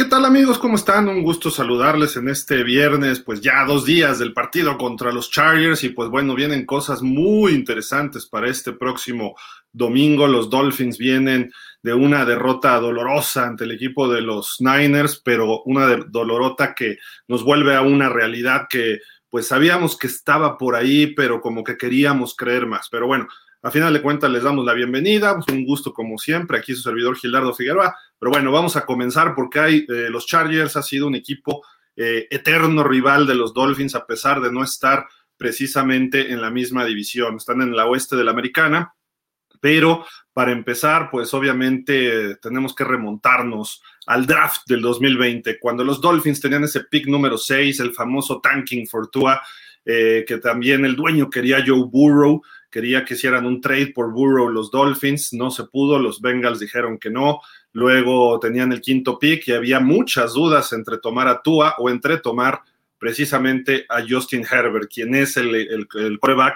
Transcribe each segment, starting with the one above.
¿Qué tal amigos? ¿Cómo están? Un gusto saludarles en este viernes, pues ya dos días del partido contra los Chargers y pues bueno, vienen cosas muy interesantes para este próximo domingo. Los Dolphins vienen de una derrota dolorosa ante el equipo de los Niners, pero una dolorota que nos vuelve a una realidad que pues sabíamos que estaba por ahí, pero como que queríamos creer más. Pero bueno, a final de cuentas les damos la bienvenida, un gusto como siempre, aquí su servidor Gilardo Figueroa, pero bueno, vamos a comenzar porque hay, eh, los Chargers ha sido un equipo eh, eterno rival de los Dolphins a pesar de no estar precisamente en la misma división, están en la oeste de la americana, pero para empezar, pues obviamente tenemos que remontarnos al draft del 2020, cuando los Dolphins tenían ese pick número 6, el famoso tanking Fortua, eh, que también el dueño quería Joe Burrow, quería que hicieran un trade por Burrow los Dolphins, no se pudo, los Bengals dijeron que no, luego tenían el quinto pick y había muchas dudas entre tomar a Tua o entre tomar precisamente a Justin Herbert, quien es el, el,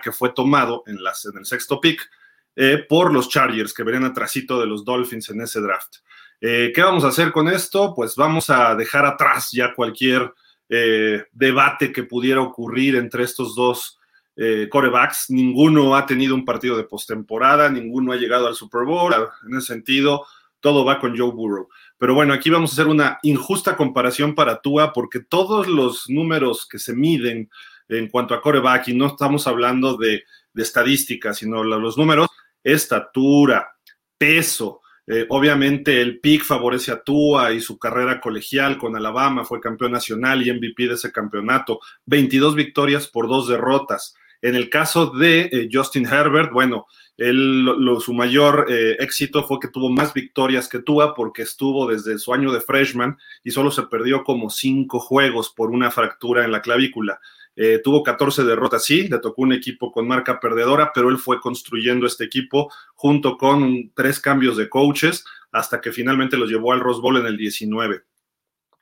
que fue tomado en, las, en el sexto pick eh, por los Chargers, que venían atrásito de los Dolphins en ese draft. Eh, ¿Qué vamos a hacer con esto? Pues vamos a dejar atrás ya cualquier eh, debate que pudiera ocurrir entre estos dos eh, corebacks. Ninguno ha tenido un partido de postemporada, ninguno ha llegado al Super Bowl. En ese sentido, todo va con Joe Burrow. Pero bueno, aquí vamos a hacer una injusta comparación para Tua, porque todos los números que se miden en cuanto a coreback, y no estamos hablando de, estadísticas, sino los números, estatura, peso, eh, obviamente el pick favorece a Tua y su carrera colegial con Alabama, fue campeón nacional y MVP de ese campeonato, 22 victorias por dos derrotas. En el caso de eh, Justin Herbert, bueno, su mayor eh, éxito fue que tuvo más victorias que Tua porque estuvo desde su año de freshman y solo se perdió como cinco juegos por una fractura en la clavícula. Eh, tuvo 14 derrotas, sí, le tocó un equipo con marca perdedora, pero él fue construyendo este equipo junto con tres cambios de coaches hasta que finalmente los llevó al Rose Bowl en el 19.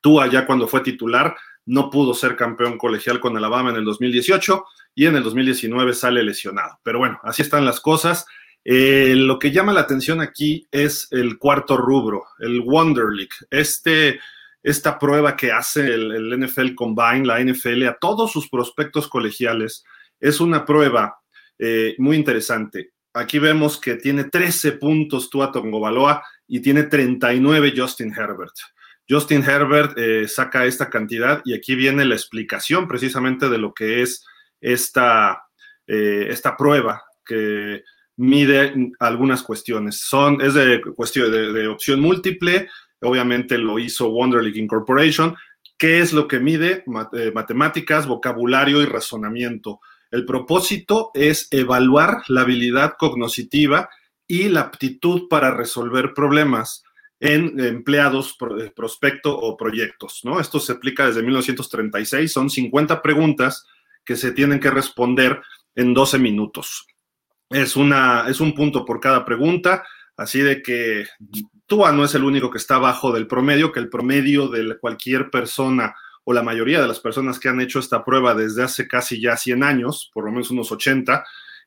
Tua ya cuando fue titular no pudo ser campeón colegial con Alabama en el 2018 y en el 2019 sale lesionado. Pero bueno, así están las cosas. Eh, lo que llama la atención aquí es el cuarto rubro, el Wonder League. Este, esta prueba que hace el, NFL Combine, la NFL, a todos sus prospectos colegiales, es una prueba eh, muy interesante. Aquí vemos que tiene 13 puntos Tua Tongobaloa y tiene 39 Justin Herbert. Justin Herbert eh, saca esta cantidad y aquí viene la explicación precisamente de lo que es esta, eh, esta prueba que mide algunas cuestiones. Son, es de cuestión de, opción múltiple, obviamente lo hizo Wonder League Incorporation. ¿Qué es lo que mide? Eh, matemáticas, vocabulario y razonamiento. El propósito es evaluar la habilidad cognoscitiva y la aptitud para resolver problemas en empleados, eh, prospecto o proyectos, ¿no? Esto se aplica desde 1936, son 50 preguntas que se tienen que responder en 12 minutos. Es, una, es un punto por cada pregunta, así de que Tua no es el único que está abajo del promedio, que el promedio de cualquier persona o la mayoría de las personas que han hecho esta prueba desde hace casi ya 100 años, por lo menos unos 80,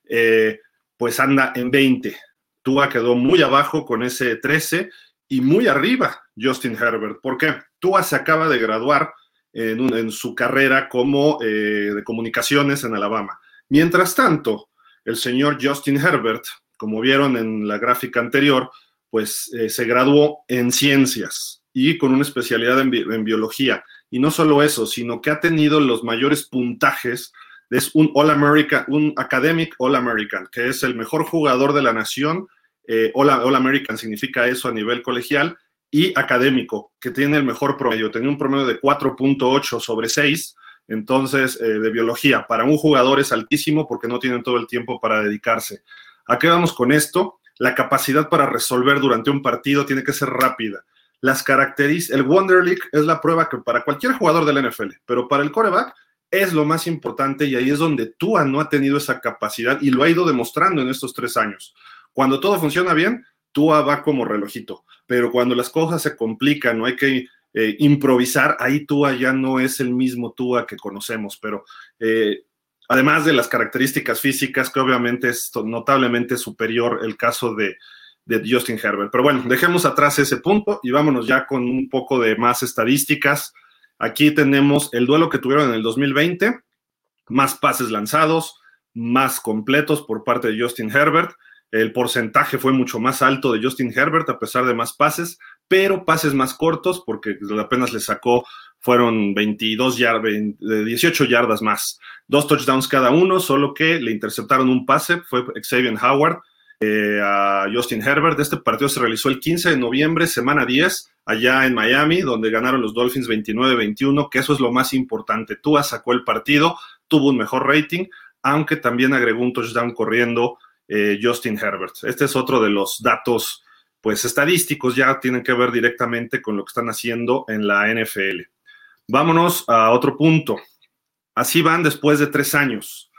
eh, pues anda en 20. Tua quedó muy abajo con ese 13 y muy arriba Justin Herbert. ¿Por qué? Tua se acaba de graduar en, su carrera como eh, de comunicaciones en Alabama. Mientras tanto, el señor Justin Herbert, como vieron en la gráfica anterior, pues eh, se graduó en ciencias y con una especialidad en, en, biología. Y no solo eso, sino que ha tenido los mayores puntajes. Es un All American, un Academic All American, que es el mejor jugador de la nación eh, All, American significa eso a nivel colegial, y académico, que tiene el mejor promedio. Tenía un promedio de 4.8 sobre 6, entonces, eh, de biología. Para un jugador es altísimo porque no tienen todo el tiempo para dedicarse. ¿A qué vamos con esto? La capacidad para resolver durante un partido tiene que ser rápida. Las características, el Wonder League es la prueba que para cualquier jugador del NFL, pero para el coreback es lo más importante y ahí es donde Tua no ha tenido esa capacidad y lo ha ido demostrando en estos tres años. Cuando todo funciona bien, Tua va como relojito, pero cuando las cosas se complican, no hay que eh, improvisar, ahí Tua ya no es el mismo Tua que conocemos, pero eh, además de las características físicas, que obviamente es notablemente superior el caso de, de Justin Herbert. Pero bueno, dejemos atrás ese punto y vámonos ya con un poco de más estadísticas. Aquí tenemos el duelo que tuvieron en el 2020, más pases lanzados, más completos por parte de Justin Herbert. El porcentaje fue mucho más alto de Justin Herbert a pesar de más pases, pero pases más cortos porque apenas le sacó, fueron 22 yardas, 18 yardas más. Dos touchdowns cada uno, solo que le interceptaron un pase, fue Xavier Howard eh, a Justin Herbert. Este partido se realizó el 15 de noviembre, semana 10, allá en Miami, donde ganaron los Dolphins 29-21, que eso es lo más importante. Tua sacó el partido, tuvo un mejor rating, aunque también agregó un touchdown corriendo eh, Justin Herbert. Este es otro de los datos, pues estadísticos, ya tienen que ver directamente con lo que están haciendo en la NFL. Vámonos a otro punto. Así van después de tres años.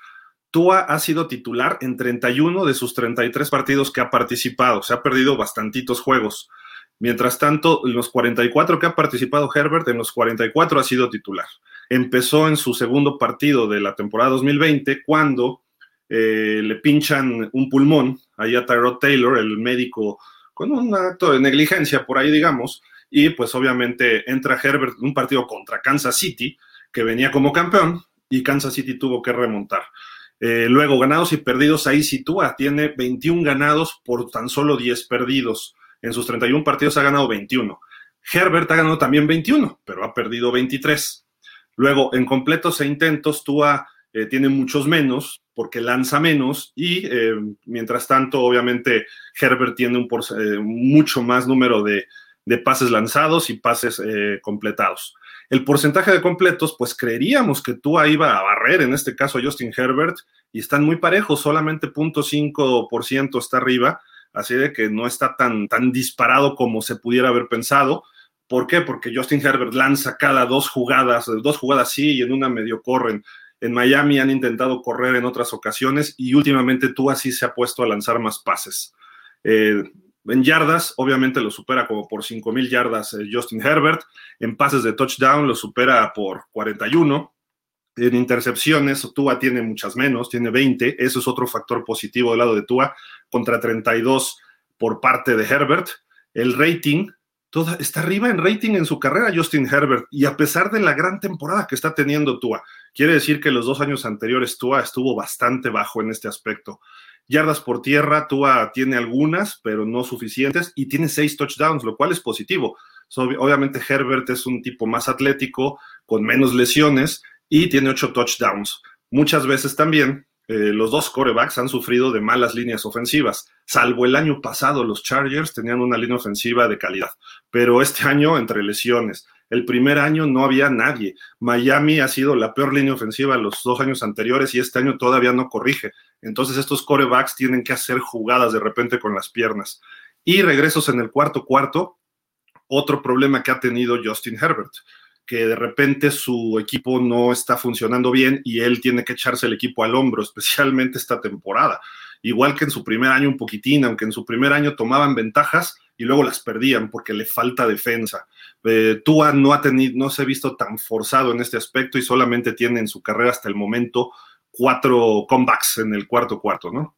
Tua ha sido titular en 31 de sus 33 partidos que ha participado. Se ha perdido bastantitos juegos. Mientras tanto, en los 44 que ha participado Herbert, en los 44 ha sido titular. Empezó en su segundo partido de la temporada 2020 cuando eh, le pinchan un pulmón ahí a Tyrod Taylor, el médico, con un acto de negligencia por ahí, digamos, y pues obviamente entra Herbert en un partido contra Kansas City, que venía como campeón, y Kansas City tuvo que remontar. Eh, luego, ganados y perdidos, ahí sitúa, tiene 21 ganados por tan solo 10 perdidos. En sus 31 partidos ha ganado 21. Herbert ha ganado también 21, pero ha perdido 23. Luego, en completos e intentos, Tua eh, tiene muchos menos porque lanza menos y eh, mientras tanto, obviamente, Herbert tiene un mucho más número de, pases lanzados y pases completados. El porcentaje de completos, pues creeríamos que Tua iba a barrer, en este caso a Justin Herbert, y están muy parejos, solamente 0.5% está arriba, así de que no está tan, tan disparado como se pudiera haber pensado. ¿Por qué? Porque Justin Herbert lanza cada dos jugadas, dos jugadas sí y en una medio corren. En Miami han intentado correr en otras ocasiones y últimamente Tua sí se ha puesto a lanzar más pases. Eh, en yardas, obviamente lo supera como por 5 mil yardas eh, Justin Herbert. En pases de touchdown lo supera por 41. En intercepciones, Tua tiene muchas menos, tiene 20. Eso es otro factor positivo del lado de Tua, contra 32 por parte de Herbert. El rating, está arriba en rating en su carrera Justin Herbert. Y a pesar de la gran temporada que está teniendo Tua, quiere decir que los dos años anteriores Tua estuvo bastante bajo en este aspecto. Yardas por tierra, Tua tiene algunas, pero no suficientes, y tiene seis touchdowns, lo cual es positivo. obviamente Herbert es un tipo más atlético, con menos lesiones, y tiene ocho touchdowns. Muchas veces también eh, los dos corebacks han sufrido de malas líneas ofensivas. Salvo el año pasado, los Chargers tenían una línea ofensiva de calidad, pero este año entre lesiones, el primer año no había nadie. Miami ha sido la peor línea ofensiva los dos años anteriores y este año todavía no corrige. Entonces estos corebacks tienen que hacer jugadas de repente con las piernas. Y regresos en el cuarto cuarto, otro problema que ha tenido Justin Herbert, que de repente su equipo no está funcionando bien y él tiene que echarse el equipo al hombro, especialmente esta temporada. Igual que en su primer año un poquitín, aunque en su primer año tomaban ventajas, y luego las perdían porque le falta defensa. Eh, Tua no ha tenido, no se ha visto tan forzado en este aspecto y solamente tiene en su carrera hasta el momento cuatro comebacks en el cuarto cuarto, ¿no?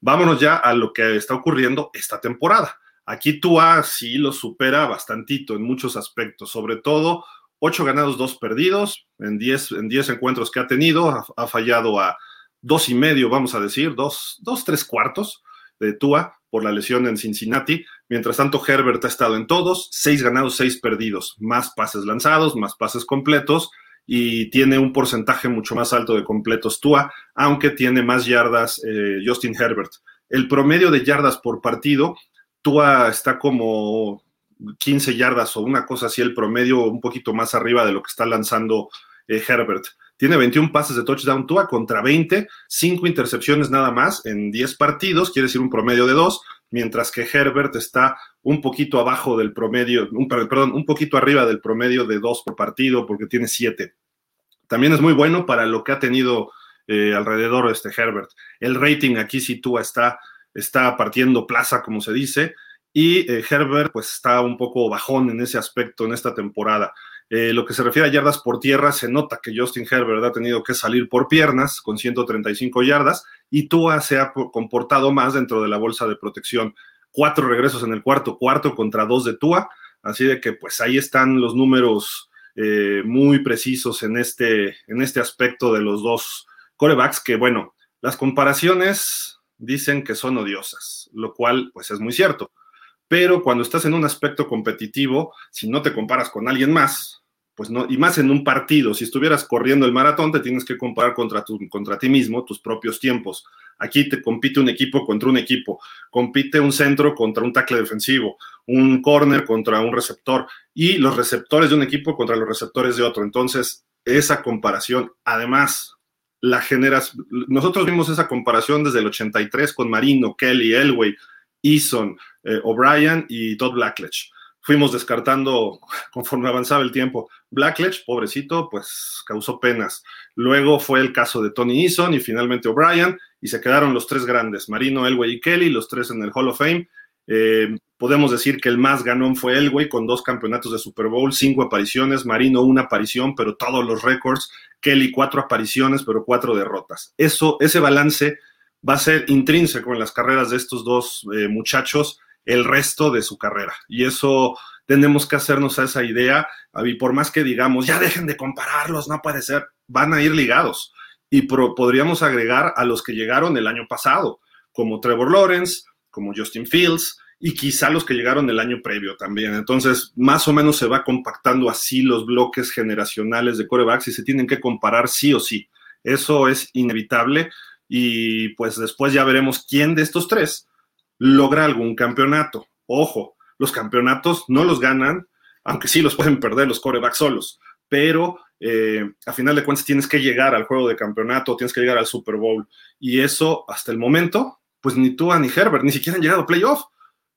Vámonos ya a lo que está ocurriendo esta temporada. Aquí Tua sí lo supera bastantito en muchos aspectos, sobre todo ocho ganados, dos perdidos en diez, en diez encuentros que ha tenido, ha, fallado a dos y medio, vamos a decir, dos, dos, tres cuartos de Tua por la lesión en Cincinnati. Mientras tanto, Herbert ha estado en todos, seis ganados, seis perdidos, más pases lanzados, más pases completos y tiene un porcentaje mucho más alto de completos Tua, aunque tiene más yardas eh, Justin Herbert. El promedio de yardas por partido, Tua está como 15 yardas o una cosa así, el promedio un poquito más arriba de lo que está lanzando eh, Herbert. Tiene 21 pases de touchdown Tua contra 20, 5 intercepciones nada más en 10 partidos, quiere decir un promedio de 2, mientras que Herbert está un poquito abajo del promedio, un, perdón, un poquito arriba del promedio de 2 por partido porque tiene 7. También es muy bueno para lo que ha tenido eh, alrededor este Herbert. El rating aquí si Tua está, está partiendo plaza, como se dice, y eh, Herbert pues está un poco bajón en ese aspecto en esta temporada. Eh, lo que se refiere a yardas por tierra, se nota que Justin Herbert ha tenido que salir por piernas con 135 yardas y Tua se ha comportado más dentro de la bolsa de protección. cuatro regresos en el cuarto cuarto contra dos de Tua, así de que pues ahí están los números eh, muy precisos en este, en este aspecto de los dos corebacks, que bueno, las comparaciones dicen que son odiosas, lo cual pues es muy cierto, pero cuando estás en un aspecto competitivo, si no te comparas con alguien más, pues no, y más en un partido, si estuvieras corriendo el maratón, te tienes que comparar contra, tu, contra ti mismo, tus propios tiempos. Aquí te compite un equipo contra un equipo, compite un centro contra un tackle defensivo, un corner contra un receptor y los receptores de un equipo contra los receptores de otro. Entonces, esa comparación, además, la generas, nosotros vimos esa comparación desde el 83 con Marino, Kelly, Elway, Eason, eh, O'Brien y Todd Blackledge fuimos descartando conforme avanzaba el tiempo. Blackledge, pobrecito, pues causó penas. Luego fue el caso de Tony Eason y finalmente O'Brien, y se quedaron los tres grandes, Marino, Elway y Kelly, los tres en el Hall of Fame. Eh, podemos decir que el más ganón fue Elway con dos campeonatos de Super Bowl, cinco apariciones, Marino una aparición, pero todos los récords, Kelly cuatro apariciones, pero cuatro derrotas. Eso, ese balance va a ser intrínseco en las carreras de estos dos eh, muchachos el resto de su carrera. Y eso tenemos que hacernos a esa idea. Y por más que digamos, ya dejen de compararlos, no puede ser, van a ir ligados. Y podríamos agregar a los que llegaron el año pasado, como Trevor Lawrence, como Justin Fields, y quizá los que llegaron el año previo también. Entonces, más o menos se va compactando así los bloques generacionales de corebacks y se tienen que comparar sí o sí. Eso es inevitable y pues después ya veremos quién de estos tres logra algún campeonato. Ojo, los campeonatos no los ganan, aunque sí los pueden perder los corebacks solos, pero eh, a final de cuentas tienes que llegar al juego de campeonato, tienes que llegar al Super Bowl. Y eso, hasta el momento, pues ni tú ni Herbert ni siquiera han llegado a playoff.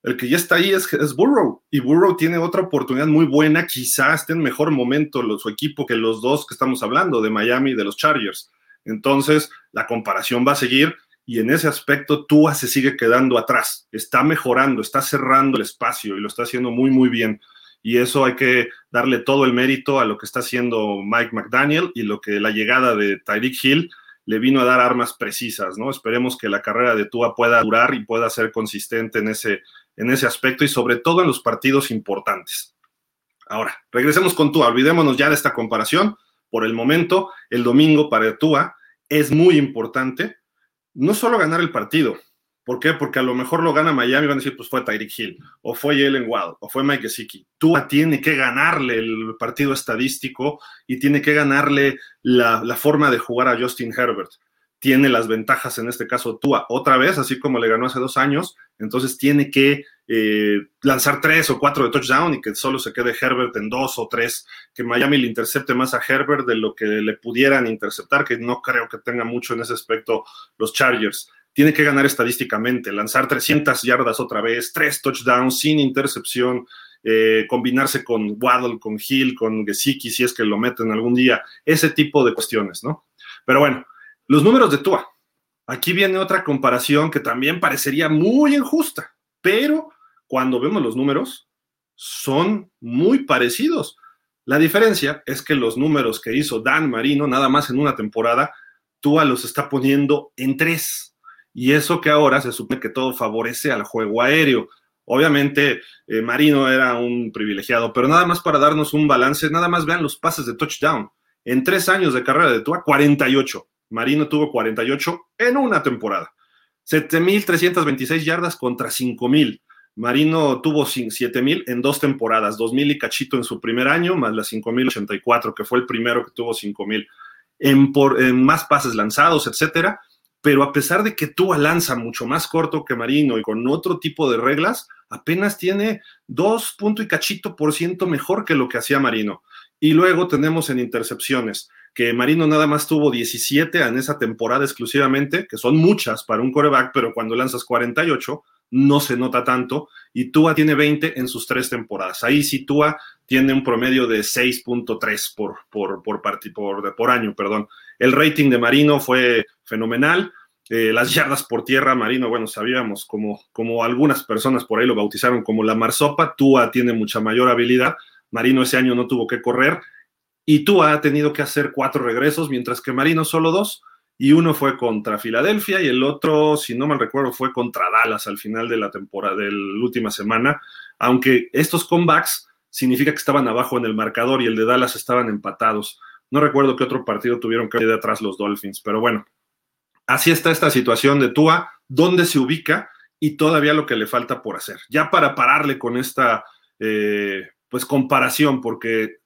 El que ya está ahí es, Burrow. Y Burrow tiene otra oportunidad muy buena. Quizá esté en mejor momento su equipo que los dos que estamos hablando, de Miami y de los Chargers. Entonces, la comparación va a seguir y en ese aspecto Tua se sigue quedando atrás, está mejorando, está cerrando el espacio y lo está haciendo muy, muy bien. Y eso hay que darle todo el mérito a lo que está haciendo Mike McDaniel y lo que la llegada de Tyreek Hill le vino a dar armas precisas, ¿no? Esperemos que la carrera de Tua pueda durar y pueda ser consistente en ese, en ese aspecto y sobre todo en los partidos importantes. Ahora, regresemos con Tua, olvidémonos ya de esta comparación. Por el momento, el domingo para Tua es muy importante no solo ganar el partido. ¿Por qué? Porque a lo mejor lo gana Miami y van a decir, pues fue Tyreek Hill, o fue Jalen Wild, o fue Mike Gesicki. Tua tiene que ganarle el partido estadístico y tiene que ganarle la forma de jugar a Justin Herbert tiene las ventajas, en este caso Tua, otra vez, así como le ganó hace dos años, entonces tiene que eh, lanzar tres o cuatro de touchdown y que solo se quede Herbert en dos o tres, que Miami le intercepte más a Herbert de lo que le pudieran interceptar, que no creo que tenga mucho en ese aspecto los Chargers. Tiene que ganar estadísticamente, lanzar 300 yardas otra vez, tres touchdowns sin intercepción, eh, combinarse con Waddle, con Hill, con Gesicki, si es que lo meten algún día, ese tipo de cuestiones, ¿no? Pero bueno, los números de Tua. Aquí viene otra comparación que también parecería muy injusta, pero cuando vemos los números, son muy parecidos. La diferencia es que los números que hizo Dan Marino, nada más en una temporada, Tua los está poniendo en tres. Y eso que ahora se supone que todo favorece al juego aéreo. Obviamente, eh, Marino era un privilegiado, pero nada más para darnos un balance, nada más vean los pases de touchdown. En tres años de carrera de Tua, 48. Marino tuvo 48 en una temporada. 7.326 yardas contra 5.000. Marino tuvo 7.000 en dos temporadas, 2.000 y cachito en su primer año, más las 5.084, que fue el primero que tuvo 5.000. En, en más pases lanzados, etcétera. Pero a pesar de que Tua lanza mucho más corto que Marino y con otro tipo de reglas, apenas tiene 2 punto y cachito por ciento mejor que lo que hacía Marino. Y luego tenemos en intercepciones que Marino nada más tuvo 17 en esa temporada exclusivamente, que son muchas para un coreback, pero cuando lanzas 48 no se nota tanto, y Tua tiene 20 en sus tres temporadas. Ahí sí Tua tiene un promedio de 6.3 por, por, por, por, por año. Perdón. El rating de Marino fue fenomenal. Eh, las yardas por tierra, Marino, bueno, sabíamos como, como algunas personas por ahí lo bautizaron como la marsopa, Tua tiene mucha mayor habilidad, Marino ese año no tuvo que correr, y Tua ha tenido que hacer cuatro regresos, mientras que Marino solo dos. y uno fue contra Filadelfia y el otro, si no mal recuerdo, fue contra Dallas al final de la temporada, de la última semana, aunque estos comebacks significa que estaban abajo en el marcador y el de Dallas estaban empatados. No recuerdo qué otro partido tuvieron que ir de atrás los Dolphins, pero bueno, así está esta situación de Tua, dónde se ubica y todavía lo que le falta por hacer. Ya para pararle con esta eh, pues comparación, porque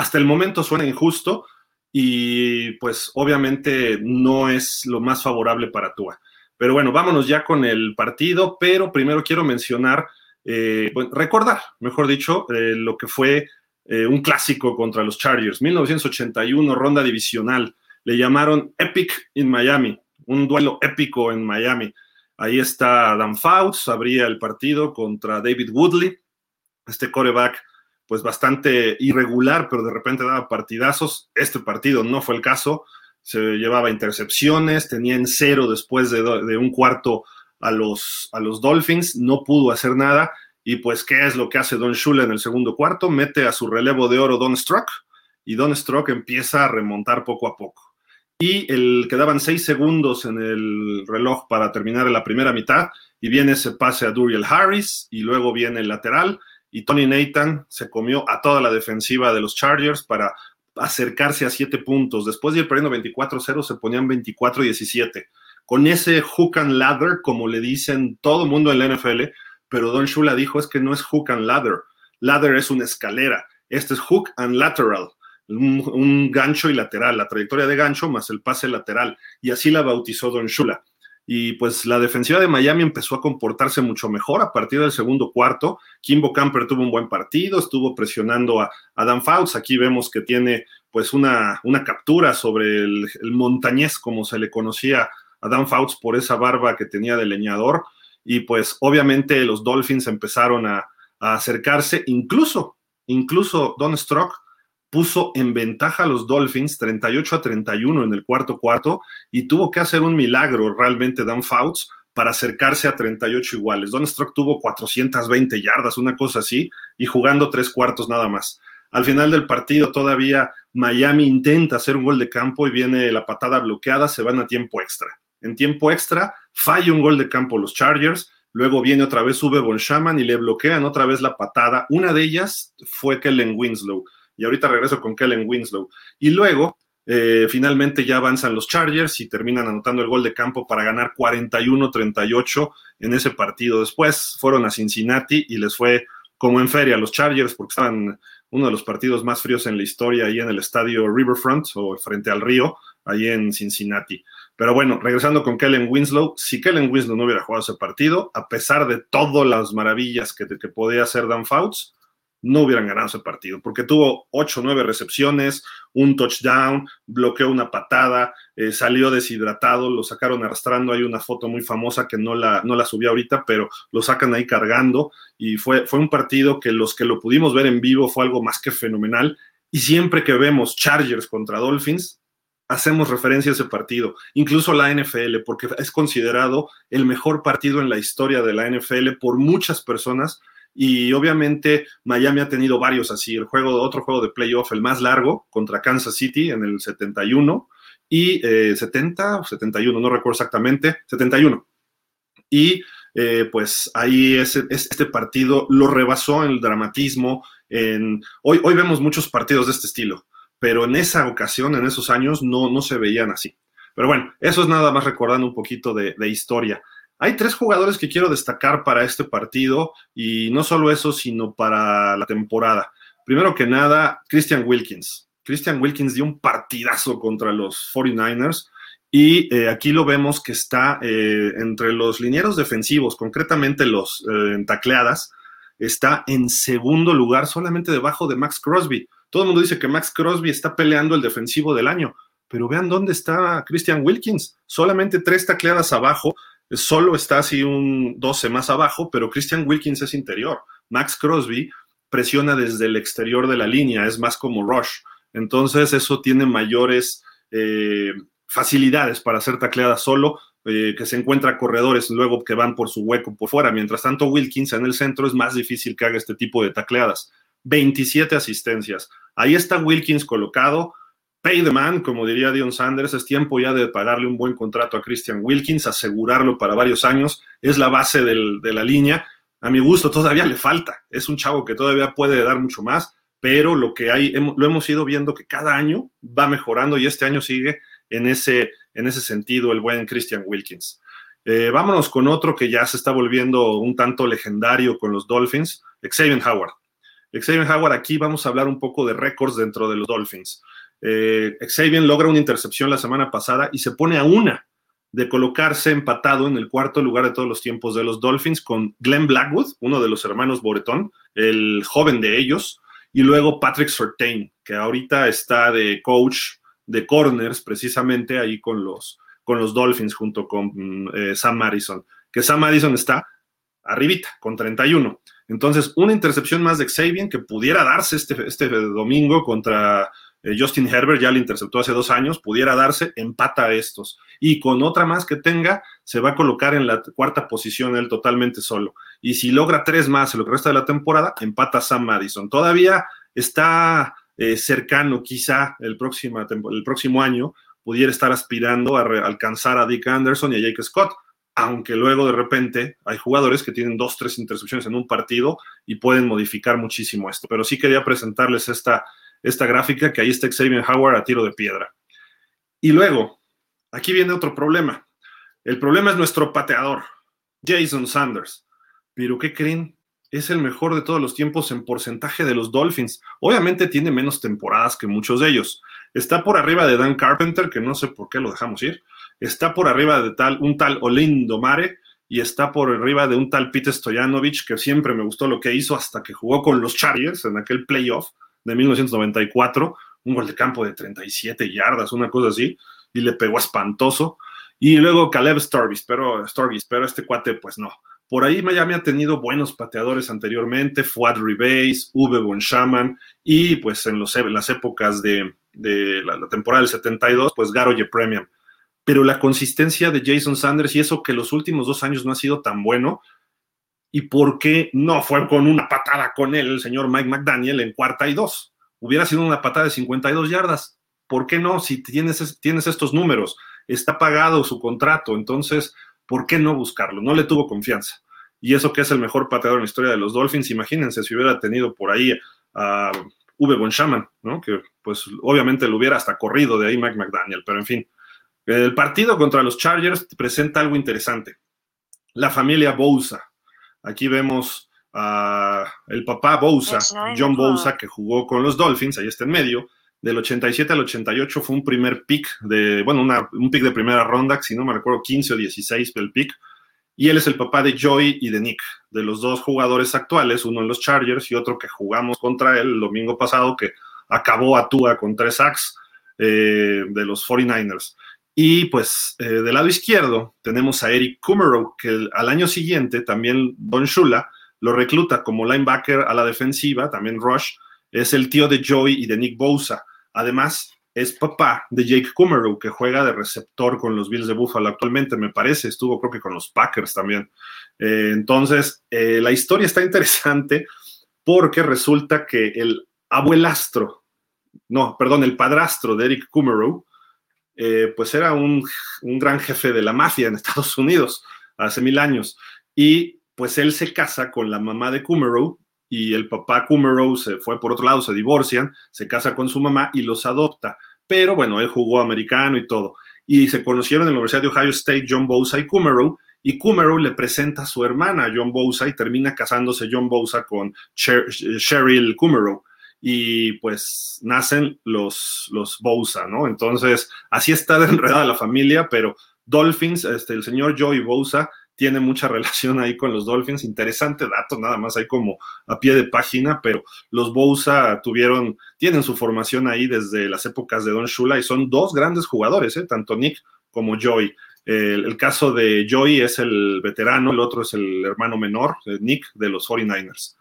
hasta el momento suena injusto, y pues obviamente no es lo más favorable para Tua. Pero bueno, vámonos ya con el partido, pero primero quiero mencionar, eh, recordar, mejor dicho, eh, lo que fue eh, un clásico contra los Chargers, 1981, ronda divisional, le llamaron Epic in Miami, un duelo épico en Miami. Ahí está Dan Fouts, abría el partido contra David Woodley, este coreback pues bastante irregular, pero de repente daba partidazos. Este partido no fue el caso, se llevaba intercepciones, tenía en cero después de, un cuarto a los, a los Dolphins, no pudo hacer nada. Y pues, ¿qué es lo que hace Don Shula en el segundo cuarto? Mete a su relevo de oro Don Struck y Don Struck empieza a remontar poco a poco. Y el, quedaban seis segundos en el reloj para terminar la primera mitad y viene ese pase a Duriel Harris y luego viene el lateral y Tony Nathan se comió a toda la defensiva de los Chargers para acercarse a siete puntos. Después de ir perdiendo 24-0, se ponían 24-17. Con ese hook and ladder, como le dicen todo el mundo en la NFL, pero Don Shula dijo es que no es hook and ladder. Ladder es una escalera. Este es hook and lateral, un, un gancho y lateral, la trayectoria de gancho más el pase lateral. Y así la bautizó Don Shula y pues la defensiva de Miami empezó a comportarse mucho mejor a partir del segundo cuarto. Kimbo Camper tuvo un buen partido, estuvo presionando a, Dan Fouts. Aquí vemos que tiene pues una, una captura sobre el, montañés, como se le conocía a Dan Fouts por esa barba que tenía de leñador. Y pues obviamente los Dolphins empezaron a, a acercarse, incluso, incluso Don Strock puso en ventaja a los Dolphins 38 a 31 en el cuarto cuarto y tuvo que hacer un milagro realmente Dan Fouts para acercarse a 38 iguales. Don Strock tuvo 420 yardas, una cosa así, y jugando tres cuartos nada más. Al final del partido todavía Miami intenta hacer un gol de campo y viene la patada bloqueada, se van a tiempo extra. En tiempo extra falla un gol de campo los Chargers, luego viene otra vez Uwe Von Shaman y le bloquean otra vez la patada. Una de ellas fue Kellen Winslow y ahorita regreso con Kellen Winslow. Y luego, eh, finalmente ya avanzan los Chargers y terminan anotando el gol de campo para ganar 41-38 en ese partido. Después fueron a Cincinnati y les fue como en feria los Chargers porque estaban uno de los partidos más fríos en la historia ahí en el estadio Riverfront o frente al río, ahí en Cincinnati. Pero bueno, regresando con Kellen Winslow, si Kellen Winslow no hubiera jugado ese partido, a pesar de todas las maravillas que, que podía hacer Dan Fouts, no hubieran ganado ese partido, porque tuvo ocho o nueve recepciones, un touchdown, bloqueó una patada, eh, salió deshidratado, lo sacaron arrastrando. Hay una foto muy famosa que no la, no la subí ahorita, pero lo sacan ahí cargando. Y fue, fue un partido que los que lo pudimos ver en vivo fue algo más que fenomenal. Y siempre que vemos Chargers contra Dolphins, hacemos referencia a ese partido, incluso la NFL, porque es considerado el mejor partido en la historia de la NFL por muchas personas y obviamente Miami ha tenido varios así. El juego, otro juego de playoff, el más largo, contra Kansas City en el 71 y 70 o 71, no recuerdo exactamente, 71. Y eh, pues ahí ese, este partido lo rebasó en el dramatismo. En, hoy, hoy vemos muchos partidos de este estilo, pero en esa ocasión, en esos años, no, no se veían así. Pero bueno, eso es nada más recordando un poquito de historia. Hay tres jugadores que quiero destacar para este partido y no solo eso, sino para la temporada. Primero que nada, Christian Wilkins. Christian Wilkins dio un partidazo contra los 49ers y eh, aquí lo vemos que está eh, entre los linieros defensivos, concretamente los eh, en tacleadas, está en segundo lugar, solamente debajo de Max Crosby. Todo el mundo dice que Max Crosby está peleando el defensivo del año, pero vean dónde está Christian Wilkins, solamente tres tacleadas abajo solo está así un 12 más abajo, pero Christian Wilkins es interior. Max Crosby presiona desde el exterior de la línea, es más como Rush. Entonces eso tiene mayores eh, facilidades para hacer tacleada solo, eh, que se encuentra corredores luego que van por su hueco por fuera. Mientras tanto, Wilkins en el centro es más difícil que haga este tipo de tacleadas. 27 asistencias. Ahí está Wilkins colocado pay the man, como diría Dion Sanders, es tiempo ya de pagarle un buen contrato a Christian Wilkins, asegurarlo para varios años, es la base de la línea. A mi gusto todavía le falta, es un chavo que todavía puede dar mucho más, pero lo que hay, lo hemos ido viendo que cada año va mejorando y este año sigue en ese, en ese sentido el buen Christian Wilkins. Eh, vámonos con otro que ya se está volviendo un tanto legendario con los Dolphins, Xavier Howard. Xavier Howard, aquí vamos a hablar un poco de récords dentro de los Dolphins. Eh, Xavier logra una intercepción la semana pasada y se pone a una de colocarse empatado en el cuarto lugar de todos los tiempos de los Dolphins con Glenn Blackwood, uno de los hermanos Boretón, el joven de ellos, y luego Patrick Surtain, que ahorita está de coach de corners precisamente ahí con los, con los Dolphins junto con mm, eh, Sam Madison, que Sam Madison está arribita con 31. Entonces, una intercepción más de Xavier que pudiera darse este, este domingo contra eh, Justin Herbert, ya le interceptó hace dos años, pudiera darse, empata a estos. Y con otra más que tenga, se va a colocar en la cuarta posición él totalmente solo. Y si logra tres más en lo que resta de la temporada, empata a Sam Madison. Todavía está eh, cercano, quizá el el próximo año, pudiera estar aspirando a alcanzar a Dick Anderson y a Jake Scott aunque luego de repente hay jugadores que tienen dos, tres intercepciones en un partido y pueden modificar muchísimo esto. Pero sí quería presentarles esta, esta gráfica que ahí está Xavier Howard a tiro de piedra. Y luego, aquí viene otro problema. El problema es nuestro pateador, Jason Sanders. Pero ¿qué creen? Es el mejor de todos los tiempos en porcentaje de los Dolphins. Obviamente tiene menos temporadas que muchos de ellos. Está por arriba de Dan Carpenter, que no sé por qué lo dejamos ir está por arriba de tal, un tal Olindo Mare y está por arriba de un tal Pete Stoyanovich, que siempre me gustó lo que hizo hasta que jugó con los Chargers en aquel playoff de 1994, un gol de campo de 37 yardas, una cosa así, y le pegó espantoso. Y luego Caleb Storbis, pero, pero este cuate, pues no. Por ahí Miami ha tenido buenos pateadores anteriormente, Fuad Rebase, Uwe Von Shaman, y pues en, los, las épocas de, la, temporada del 72, pues Garo Premium pero la consistencia de Jason Sanders y eso que los últimos dos años no ha sido tan bueno, y por qué no fue con una patada con él el señor Mike McDaniel en cuarta y dos. Hubiera sido una patada de 52 yardas. ¿Por qué no? Si tienes, estos números, está pagado su contrato, entonces, ¿por qué no buscarlo? No le tuvo confianza. Y eso que es el mejor pateador en la historia de los Dolphins, imagínense si hubiera tenido por ahí a Uwe Von Shaman, ¿no? Que pues obviamente lo hubiera hasta corrido de ahí Mike McDaniel, pero en fin. El partido contra los Chargers presenta algo interesante. La familia Bousa. Aquí vemos a el papá Bousa, John Bousa, que jugó con los Dolphins, ahí está en medio. Del 87 al 88 fue un primer pick de, bueno, un pick de primera ronda, si no me recuerdo, 15 o 16 el pick. Y él es el papá de Joy y de Nick, de los dos jugadores actuales, uno en los Chargers y otro que jugamos contra él el domingo pasado, que acabó a Tua con tres sacks eh, de los 49ers. Y pues eh, del lado izquierdo tenemos a Eric Kummerow, que al año siguiente también Don Shula lo recluta como linebacker a la defensiva, también Rush, es el tío de Joey y de Nick Bosa. Además, es papá de Jake Kummerow, que juega de receptor con los Bills de Buffalo actualmente, me parece, estuvo creo que con los Packers también. Eh, entonces, eh, la historia está interesante porque resulta que el abuelastro, no, perdón, el padrastro de Eric Kummerow, eh, pues era un, gran jefe de la mafia en Estados Unidos hace mil años. Y pues él se casa con la mamá de Kummerow y el papá Kummerow se fue por otro lado, se divorcian, se casa con su mamá y los adopta. Pero bueno, él jugó americano y todo. Y se conocieron en la Universidad de Ohio State John Bosa y Kummerow. Y Kummerow le presenta a su hermana John Bosa y termina casándose John Bosa con Cheryl Kummerow y pues nacen los, los Bosa, ¿no? Entonces, así está enredada la familia, pero Dolphins, este, el señor Joey Bosa tiene mucha relación ahí con los Dolphins. Interesante dato, nada más hay como a pie de página, pero los Bosa tuvieron, tienen su formación ahí desde las épocas de Don Shula y son dos grandes jugadores, ¿eh? tanto Nick como Joey. El, el, caso de Joey es el veterano, el otro es el hermano menor, eh, Nick, de los 49ers.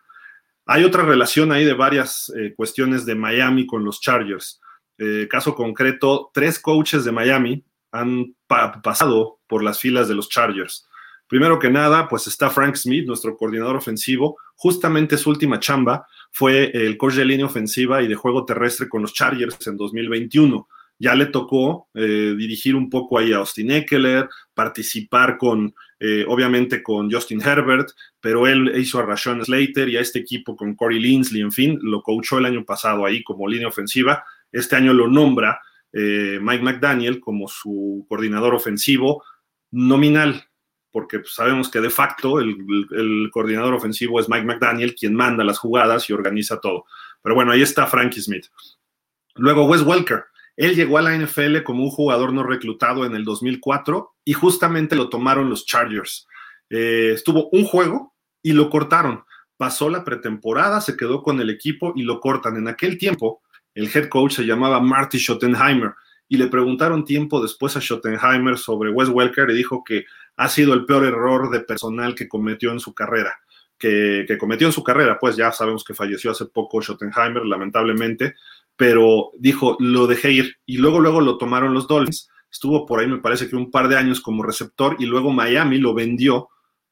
Hay otra relación ahí de varias eh, cuestiones de Miami con los Chargers. Eh, caso concreto, tres coaches de Miami han pasado por las filas de los Chargers. Primero que nada, pues está Frank Smith, nuestro coordinador ofensivo. Justamente su última chamba fue el coach de línea ofensiva y de juego terrestre con los Chargers en 2021 ya le tocó eh, dirigir un poco ahí a Austin Eckler, participar con, eh, obviamente con Justin Herbert, pero él hizo a Rashawn Slater y a este equipo con Corey Linsley, en fin, lo coachó el año pasado ahí como línea ofensiva. Este año lo nombra eh, Mike McDaniel como su coordinador ofensivo nominal, porque pues, sabemos que de facto el, el, coordinador ofensivo es Mike McDaniel, quien manda las jugadas y organiza todo. Pero bueno, ahí está Frankie Smith. Luego Wes Welker. Él llegó a la NFL como un jugador no reclutado en el 2004 y justamente lo tomaron los Chargers. Eh, estuvo un juego y lo cortaron. Pasó la pretemporada, se quedó con el equipo y lo cortan. En aquel tiempo, el head coach se llamaba Marty Schottenheimer y le preguntaron tiempo después a Schottenheimer sobre Wes Welker y dijo que ha sido el peor error de personal que cometió en su carrera. Que, que cometió en su carrera, pues ya sabemos que falleció hace poco Schottenheimer, lamentablemente, pero dijo, lo dejé ir y luego, luego lo tomaron los Dolphins. Estuvo por ahí, me parece que un par de años como receptor y luego Miami lo vendió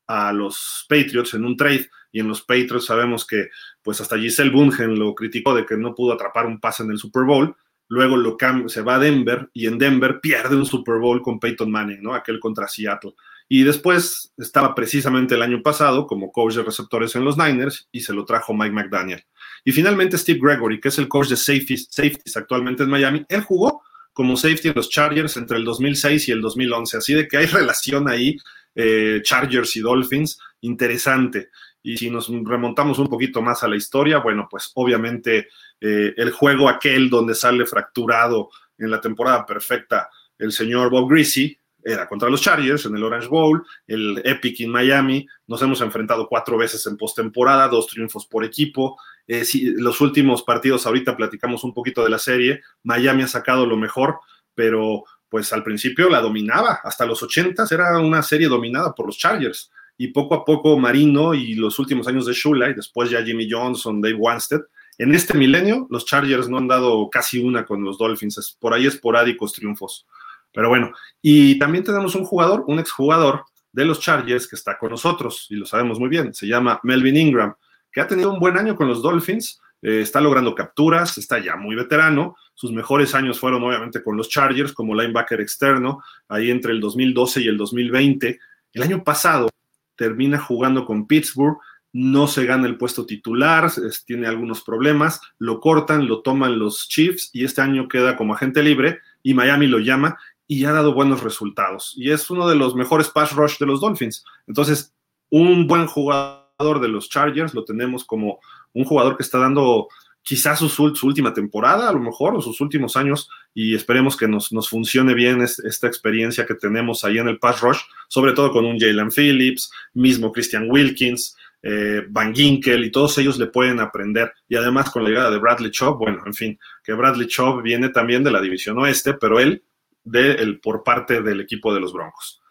a los Patriots en un trade y en los Patriots sabemos que pues hasta Giselle Bungen lo criticó de que no pudo atrapar un pase en el Super Bowl, luego lo se va a Denver y en Denver pierde un Super Bowl con Peyton Manning, ¿no? Aquel contra Seattle. Y después estaba precisamente el año pasado como coach de receptores en los Niners y se lo trajo Mike McDaniel. Y finalmente Steve Gregory, que es el coach de safeties, safeties actualmente en Miami, él jugó como safety en los Chargers entre el 2006 y el 2011. Así de que hay relación ahí, eh, Chargers y Dolphins, interesante. Y si nos remontamos un poquito más a la historia, bueno, pues obviamente eh, el juego aquel donde sale fracturado en la temporada perfecta el señor Bob Greasy, era contra los Chargers en el Orange Bowl, el Epic en Miami. Nos hemos enfrentado cuatro veces en postemporada, dos triunfos por equipo. Eh, los últimos partidos, ahorita platicamos un poquito de la serie. Miami ha sacado lo mejor, pero pues al principio la dominaba. Hasta los 80 era una serie dominada por los Chargers. Y poco a poco Marino y los últimos años de Shula y después ya Jimmy Johnson, Dave Wanstead. En este milenio, los Chargers no han dado casi una con los Dolphins, por ahí esporádicos triunfos. Pero bueno, y también tenemos un jugador, un exjugador de los Chargers que está con nosotros, y lo sabemos muy bien, se llama Melvin Ingram, ha tenido un buen año con los Dolphins, eh, está logrando capturas, está ya muy veterano, sus mejores años fueron obviamente con los Chargers como linebacker externo, ahí entre el 2012 y el 2020. El año pasado termina jugando con Pittsburgh, no se gana el puesto titular, tiene algunos problemas, lo cortan, lo toman los Chiefs y este año queda como agente libre y Miami lo llama y ha dado buenos resultados. Y es uno de los mejores pass rush de los Dolphins. Entonces, un buen jugador de los Chargers lo tenemos como un jugador que está dando quizás su, última temporada, a lo mejor, o sus últimos años, y esperemos que nos, nos funcione bien esta experiencia que tenemos ahí en el pass rush, sobre todo con un Jalen Phillips, mismo Christian Wilkins, eh, Van Ginkel, y todos ellos le pueden aprender. Y además con la llegada de Bradley Chubb, bueno, en fin, que Bradley Chubb viene también de la división oeste, pero él de el, por parte del equipo de los Broncos.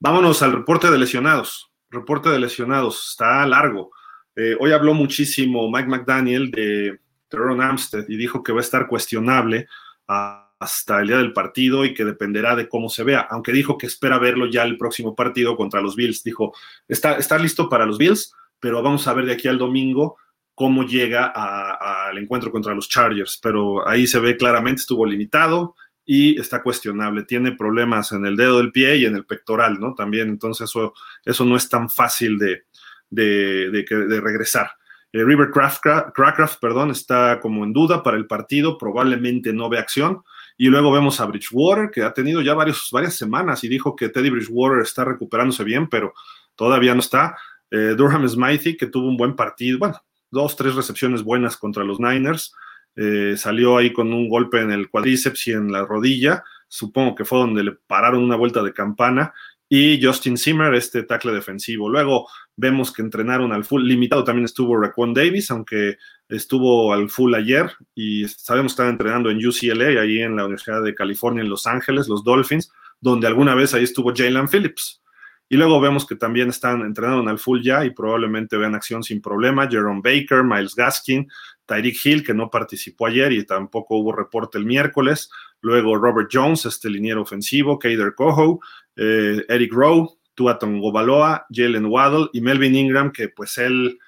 Vámonos al reporte de lesionados. Reporte de lesionados, está largo. Eh, hoy habló muchísimo Mike McDaniel de Teron Amstead y dijo que va a estar cuestionable hasta el día del partido y que dependerá de cómo se vea, aunque dijo que espera verlo ya el próximo partido contra los Bills. Dijo, está, está listo para los Bills, pero vamos a ver de aquí al domingo cómo llega al encuentro contra los Chargers. Pero ahí se ve claramente, estuvo limitado, y está cuestionable. Tiene problemas en el dedo del pie y en el pectoral, ¿no? También, entonces eso, eso no es tan fácil de, de, de, regresar. Eh, River Craft, perdón, está como en duda para el partido, probablemente no ve acción. Y luego vemos a Bridgewater, que ha tenido ya varios, varias semanas y dijo que Teddy Bridgewater está recuperándose bien, pero todavía no está. Eh, Durham Smythe, que tuvo un buen partido, bueno, dos, tres recepciones buenas contra los Niners. Eh, salió ahí con un golpe en el cuadríceps y en la rodilla, supongo que fue donde le pararon una vuelta de campana, y Justin Zimmer, este tackle defensivo. Luego vemos que entrenaron al full, limitado también estuvo Raquan Davis, aunque estuvo al full ayer, y sabemos que están entrenando en UCLA, ahí en la Universidad de California, en Los Ángeles, los Dolphins, donde alguna vez ahí estuvo Jalen Phillips. Y luego vemos que también están entrenando al full ya y probablemente vean acción sin problema. Jerome Baker, Miles Gaskin, Tyreek Hill, que no participó ayer y tampoco hubo reporte el miércoles. Luego Robert Jones, este liniero ofensivo, Kader Coho, eh, Eric Rowe, Tuaton Gobaloa, Jalen Waddle y Melvin Ingram, que pues él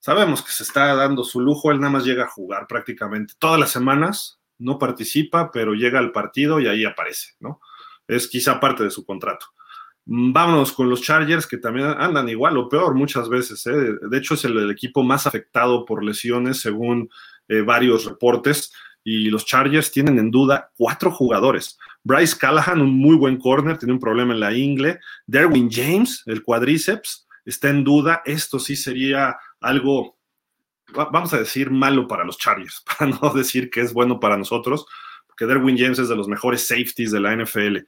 sabemos que se está dando su lujo, él nada más llega a jugar prácticamente todas las semanas, no participa, pero llega al partido y ahí aparece, ¿no? Es quizá parte de su contrato. Mm, vámonos con los Chargers, que también andan igual o peor muchas veces. ¿eh? De hecho, es el, equipo más afectado por lesiones, según eh, varios reportes. Y los Chargers tienen en duda cuatro jugadores. Bryce Callahan, un muy buen corner, tiene un problema en la ingle. Derwin James, el cuadríceps, está en duda. Esto sí sería algo, vamos a decir, malo para los Chargers, para no decir que es bueno para nosotros que Derwin James es de los mejores safeties de la NFL.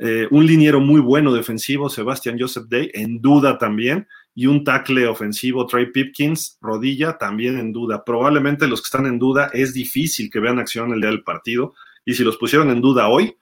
Eh, un liniero muy bueno defensivo, Sebastian Joseph Day, en duda también. Y un tackle ofensivo, Trey Pipkins, rodilla, también en duda. Probablemente los que están en duda es difícil que vean acción el día del partido. Y si los pusieron en duda hoy,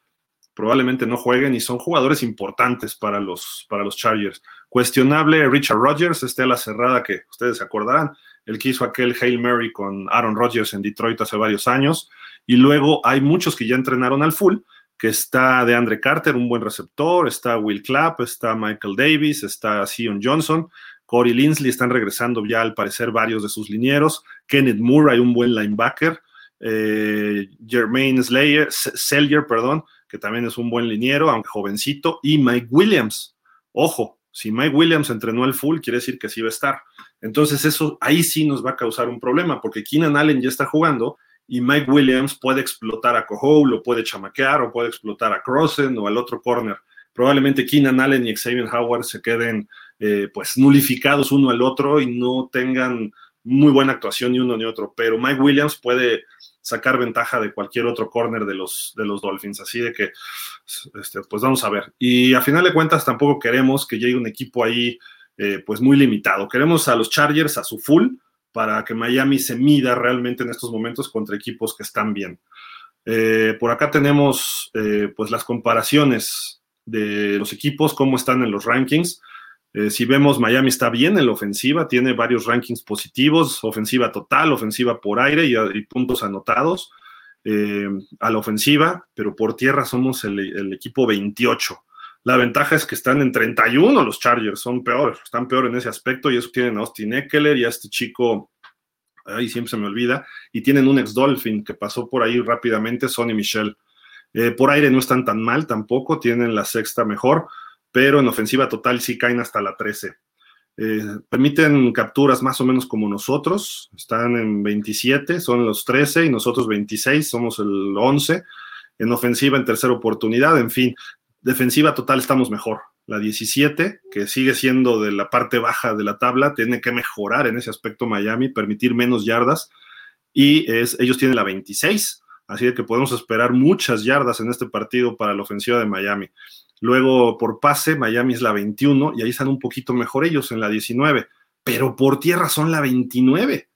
probablemente no jueguen y son jugadores importantes para los, para los Chargers. Cuestionable Richard Rodgers, este a la cerrada que ustedes se acordarán, el que hizo aquel Hail Mary con Aaron Rodgers en Detroit hace varios años. Y luego hay muchos que ya entrenaron al full, que está de Andre Carter, un buen receptor, está Will Clapp, está Michael Davis, está Sion Johnson, Corey Linsley, están regresando ya al parecer varios de sus linieros, Kenneth Moore, un buen linebacker, eh, Jermaine Slayer, Sellier, perdón, que también es un buen liniero, aunque jovencito, y Mike Williams. Ojo, si Mike Williams entrenó al full, quiere decir que sí va a estar. Entonces eso ahí sí nos va a causar un problema, porque Keenan Allen ya está jugando y Mike Williams puede explotar a Coho, lo puede chamaquear o puede explotar a Crossen o al otro corner. Probablemente Keenan Allen y Xavier Howard se queden eh, pues nulificados uno al otro y no tengan muy buena actuación ni uno ni otro, pero Mike Williams puede sacar ventaja de cualquier otro corner de los, de los Dolphins, así de que este, pues vamos a ver. Y a final de cuentas tampoco queremos que llegue un equipo ahí eh, pues muy limitado, queremos a los Chargers a su full, para que Miami se mida realmente en estos momentos contra equipos que están bien. Eh, por acá tenemos eh, pues las comparaciones de los equipos, cómo están en los rankings. Eh, si vemos, Miami está bien en la ofensiva, tiene varios rankings positivos, ofensiva total, ofensiva por aire y, puntos anotados a la ofensiva, pero por tierra somos el, el equipo 28. La ventaja es que están en 31 los Chargers, son peores, están peor en ese aspecto y eso tienen a Austin Eckler y a este chico, ahí siempre se me olvida, y tienen un ex Dolphin que pasó por ahí rápidamente, Sonny Michel. Eh, por aire no están tan mal tampoco, tienen la sexta mejor, pero en ofensiva total sí caen hasta la 13. Eh, permiten capturas más o menos como nosotros, están en 27, son los 13 y nosotros 26, somos el 11 en ofensiva en tercera oportunidad, en fin, Defensiva total estamos mejor. La 17, que sigue siendo de la parte baja de la tabla, tiene que mejorar en ese aspecto Miami, permitir menos yardas. Y es, ellos tienen la 26, así que podemos esperar muchas yardas en este partido para la ofensiva de Miami. Luego, por pase, Miami es la 21 y ahí están un poquito mejor ellos en la 19, pero por tierra son la 29.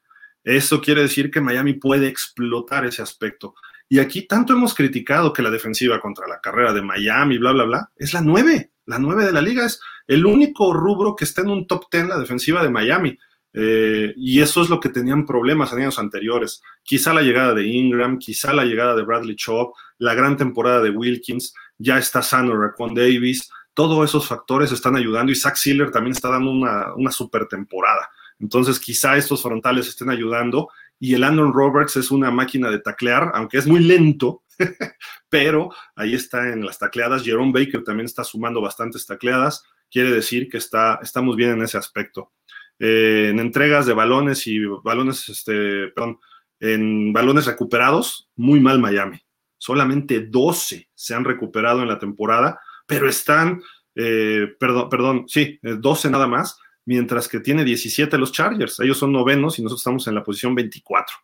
Eso quiere decir que Miami puede explotar ese aspecto. Y aquí tanto hemos criticado que la defensiva contra la carrera de Miami, bla, bla, bla, es la nueve. La nueve de la liga es el único rubro que está en un top ten la defensiva de Miami. Eh, y eso es lo que tenían problemas en años anteriores. Quizá la llegada de Ingram, quizá la llegada de Bradley Chop, la gran temporada de Wilkins, ya está sano Raquan Davis, todos esos factores están ayudando y Zach Sealer también está dando una, una super temporada. Entonces quizá estos frontales estén ayudando y el Andon Roberts es una máquina de taclear, aunque es muy lento, pero ahí está en las tacleadas. Jerome Baker también está sumando bastantes tacleadas, quiere decir que está, estamos bien en ese aspecto. Eh, en entregas de balones y balones, este, perdón, en balones recuperados, muy mal Miami. Solamente 12 se han recuperado en la temporada, pero están, eh, perdón, perdón, sí, 12 nada más, mientras que tiene 17 los Chargers. Ellos son novenos y nosotros estamos en la posición 24.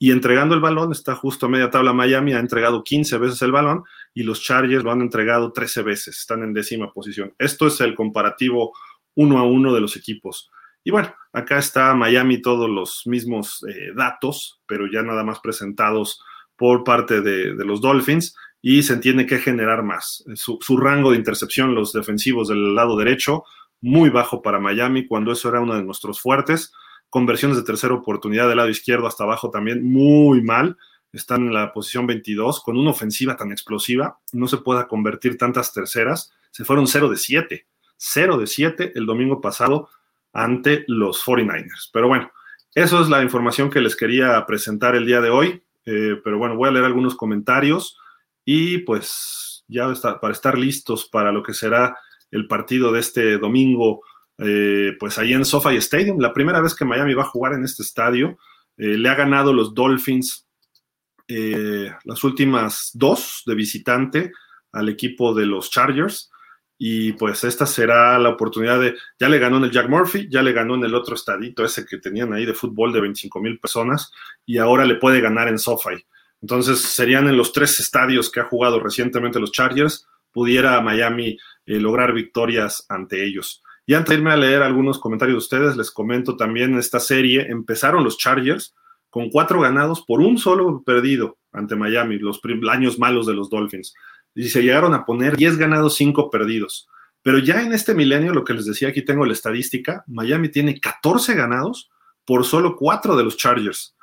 Y entregando el balón, está justo a media tabla Miami, ha entregado 15 veces el balón y los Chargers lo han entregado 13 veces, están en décima posición. Esto es el comparativo uno a uno de los equipos. Y bueno, acá está Miami todos los mismos eh, datos, pero ya nada más presentados por parte de, los Dolphins y se entiende que generar más. Su, su rango de intercepción, los defensivos del lado derecho, muy bajo para Miami cuando eso era uno de nuestros fuertes. Conversiones de tercera oportunidad del lado izquierdo hasta abajo también muy mal. Están en la posición 22 con una ofensiva tan explosiva. No se pueda convertir tantas terceras. Se fueron 0 de 7. 0 de 7 el domingo pasado ante los 49ers. Pero bueno, Eso es la información que les quería presentar el día de hoy. Eh, pero bueno, voy a leer algunos comentarios y pues ya para estar listos para lo que será el partido de este domingo, eh, pues ahí en SoFi Stadium, la primera vez que Miami va a jugar en este estadio, eh, le ha ganado los Dolphins las últimas dos de visitante al equipo de los Chargers. Y pues esta será la oportunidad de, ya le ganó en el Jack Murphy, ya le ganó en el otro estadito ese que tenían ahí de fútbol de 25 mil personas y ahora le puede ganar en SoFi. Entonces serían en los tres estadios que ha jugado recientemente los Chargers, pudiera Miami eh, lograr victorias ante ellos. Y antes de irme a leer algunos comentarios de ustedes, les comento también esta serie, empezaron los Chargers con cuatro ganados por un solo perdido ante Miami, los años malos de los Dolphins y se llegaron a poner 10 ganados, 5 perdidos. Pero ya en este milenio, lo que les decía, aquí tengo la estadística, Miami tiene 14 ganados por solo 4 de los Chargers.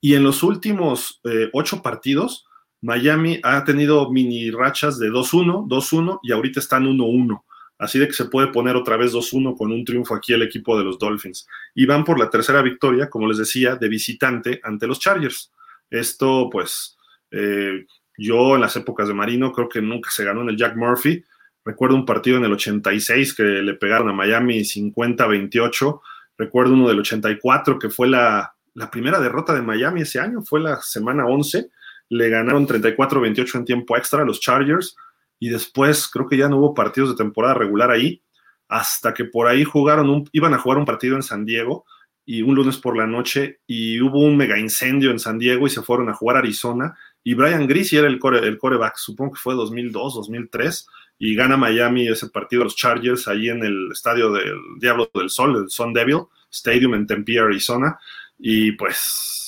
Y en los últimos 8 eh, partidos, Miami ha tenido mini rachas de 2-1, 2-1 y ahorita están 1-1. Así de que se puede poner otra vez 2-1 con un triunfo aquí el equipo de los Dolphins. Y van por la tercera victoria, como les decía, de visitante ante los Chargers. Esto, pues, eh, yo en las épocas de Marino creo que nunca se ganó en el Jack Murphy. Recuerdo un partido en el 86 que le pegaron a Miami 50-28. Recuerdo uno del 84 que fue la, primera derrota de Miami ese año, fue la semana 11. Le ganaron 34-28 en tiempo extra a los Chargers y después creo que ya no hubo partidos de temporada regular ahí, hasta que por ahí jugaron, iban a jugar un partido en San Diego y un lunes por la noche y hubo un mega incendio en San Diego y se fueron a jugar a Arizona y Brian Greasy era el, core, el coreback, supongo que fue 2002, 2003, y gana Miami ese partido los Chargers ahí en el estadio del Diablo del Sol, el Sun Devil Stadium en Tempe, Arizona, y pues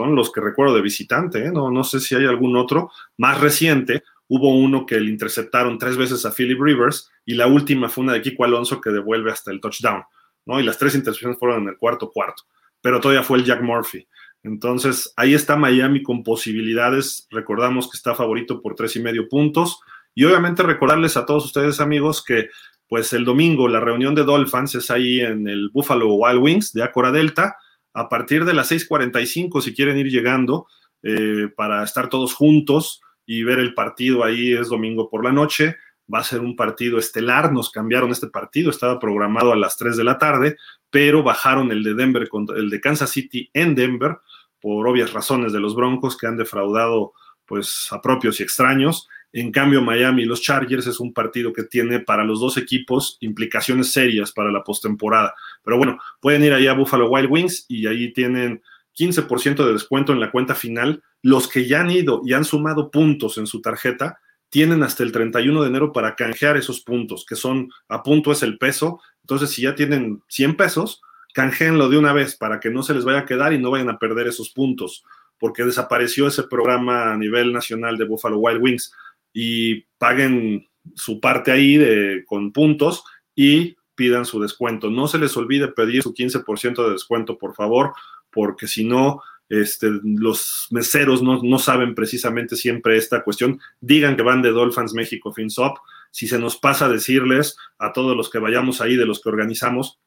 son los que recuerdo de visitante, ¿eh? no, no sé si hay algún otro más reciente. Hubo uno que le interceptaron tres veces a Philip Rivers y la última fue una de Kiko Alonso que devuelve hasta el touchdown, ¿no? Y las tres intercepciones fueron en el cuarto cuarto, pero todavía fue el Jack Murphy. Entonces, ahí está Miami con posibilidades. Recordamos que está favorito por tres y medio puntos. Y obviamente recordarles a todos ustedes, amigos, que pues el domingo la reunión de Dolphins es ahí en el Buffalo Wild Wings de Acora Delta. A partir de las 6:45, si quieren ir llegando eh, para estar todos juntos y ver el partido ahí, es domingo por la noche. Va a ser un partido estelar. Nos cambiaron este partido, estaba programado a las 3 de la tarde, pero bajaron el de Denver, el de Kansas City en Denver por obvias razones de los Broncos que han defraudado pues a propios y extraños. En cambio, Miami y los Chargers es un partido que tiene para los dos equipos implicaciones serias para la postemporada. Pero bueno, pueden ir ahí a Buffalo Wild Wings y ahí tienen 15% de descuento en la cuenta final. Los que ya han ido y han sumado puntos en su tarjeta tienen hasta el 31 de enero para canjear esos puntos, que son a punto es el peso. Entonces, si ya tienen 100 pesos, canjeenlo de una vez para que no se les vaya a quedar y no vayan a perder esos puntos, porque desapareció ese programa a nivel nacional de Buffalo Wild Wings y paguen su parte ahí de, con puntos y pidan su descuento. No se les olvide pedir su 15% de descuento, por favor, porque si no, este, los meseros no, no, saben precisamente siempre esta cuestión. Digan que van de Dolphins México FinSop. Si se nos pasa decirles a todos los que vayamos ahí, de los que organizamos,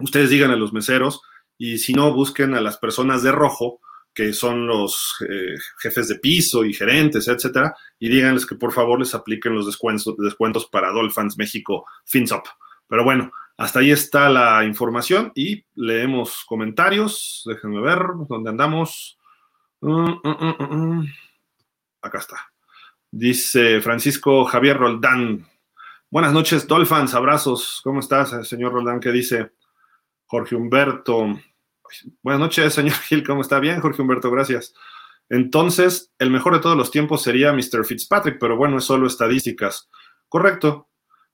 ustedes digan a los meseros y si no, busquen a las personas de rojo, que son los eh, jefes de piso y gerentes, etcétera, y díganles que por favor les apliquen los descuentos, descuentos para Dolphins México FinSop. Pero bueno, hasta ahí está la información y leemos comentarios. Déjenme ver dónde andamos. Mm, mm, mm, Acá está. Dice Francisco Javier Roldán. Buenas noches, Dolphins. Abrazos. ¿Cómo estás, señor Roldán? ¿Qué dice? Jorge Humberto. Buenas noches, señor Gil, ¿cómo está? Bien, Jorge Humberto, gracias. Entonces, el mejor de todos los tiempos sería Mr. Fitzpatrick, pero bueno, es solo estadísticas. Correcto,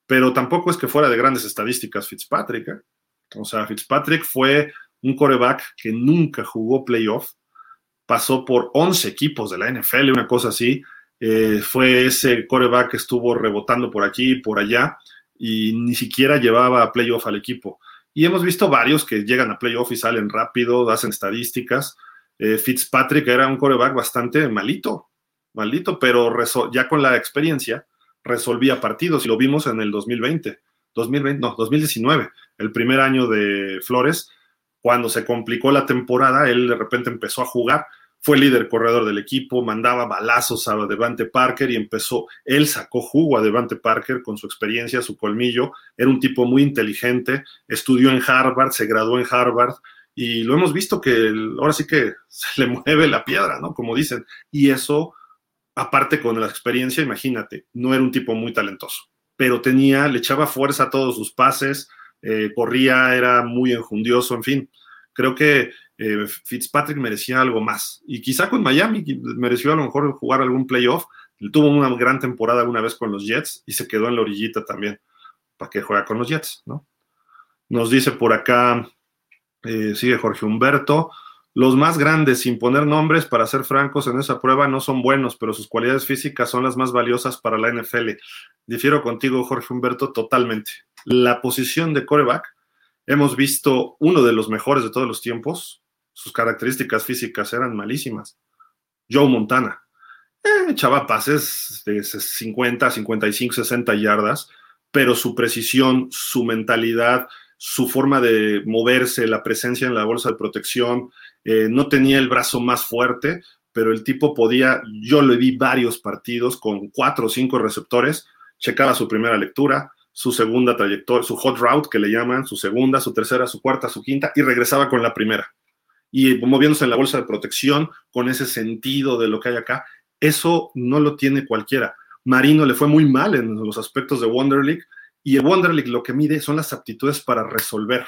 pero tampoco es que fuera de grandes estadísticas Fitzpatrick. ¿eh? O sea, Fitzpatrick fue un coreback que nunca jugó playoff, pasó por 11 equipos de la NFL, una cosa así. Eh, fue ese coreback que estuvo rebotando por aquí y por allá y ni siquiera llevaba playoff al equipo. Y hemos visto varios que llegan a playoff y salen rápido, hacen estadísticas. Eh, Fitzpatrick era un coreback bastante malito, malito, pero ya con la experiencia resolvía partidos y lo vimos en el 2020, 2020, no, 2019, el primer año de Flores. Cuando se complicó la temporada, él de repente empezó a jugar, fue líder corredor del equipo, mandaba balazos a Devante Parker y empezó, él sacó jugo a Devante Parker con su experiencia, su colmillo, era un tipo muy inteligente, estudió en Harvard, se graduó en Harvard y lo hemos visto que ahora sí que se le mueve la piedra, ¿no? Como dicen, y eso, aparte con la experiencia, imagínate, no era un tipo muy talentoso, pero tenía, le echaba fuerza a todos sus pases, eh, corría, era muy enjundioso, en fin. Creo que eh, Fitzpatrick merecía algo más. Y quizá con Miami mereció a lo mejor jugar algún playoff. Tuvo una gran temporada alguna vez con los Jets y se quedó en la orillita también. ¿Para que juega con los Jets? ¿no? Nos dice por acá, eh, sigue Jorge Humberto. Los más grandes, sin poner nombres, para ser francos, en esa prueba no son buenos, pero sus cualidades físicas son las más valiosas para la NFL. Difiero contigo, Jorge Humberto, totalmente la posición de coreback, hemos visto uno de los mejores de todos los tiempos. Sus características físicas eran malísimas. Joe Montana. Eh, echaba pases de 50, 55, 60 yardas, pero su precisión, su mentalidad, su forma de moverse, la presencia en la bolsa de protección, eh, no tenía el brazo más fuerte, pero el tipo podía, yo le vi varios partidos con cuatro o cinco receptores, checaba su primera lectura, su segunda trayectoria, su hot route que le llaman, su segunda, su tercera, su cuarta, su quinta, y regresaba con la primera. Y moviéndose en la bolsa de protección, con ese sentido de lo que hay acá, eso no lo tiene cualquiera. Marino le fue muy mal en los aspectos de Wonder League, y el Wonder League lo que mide son las aptitudes para resolver.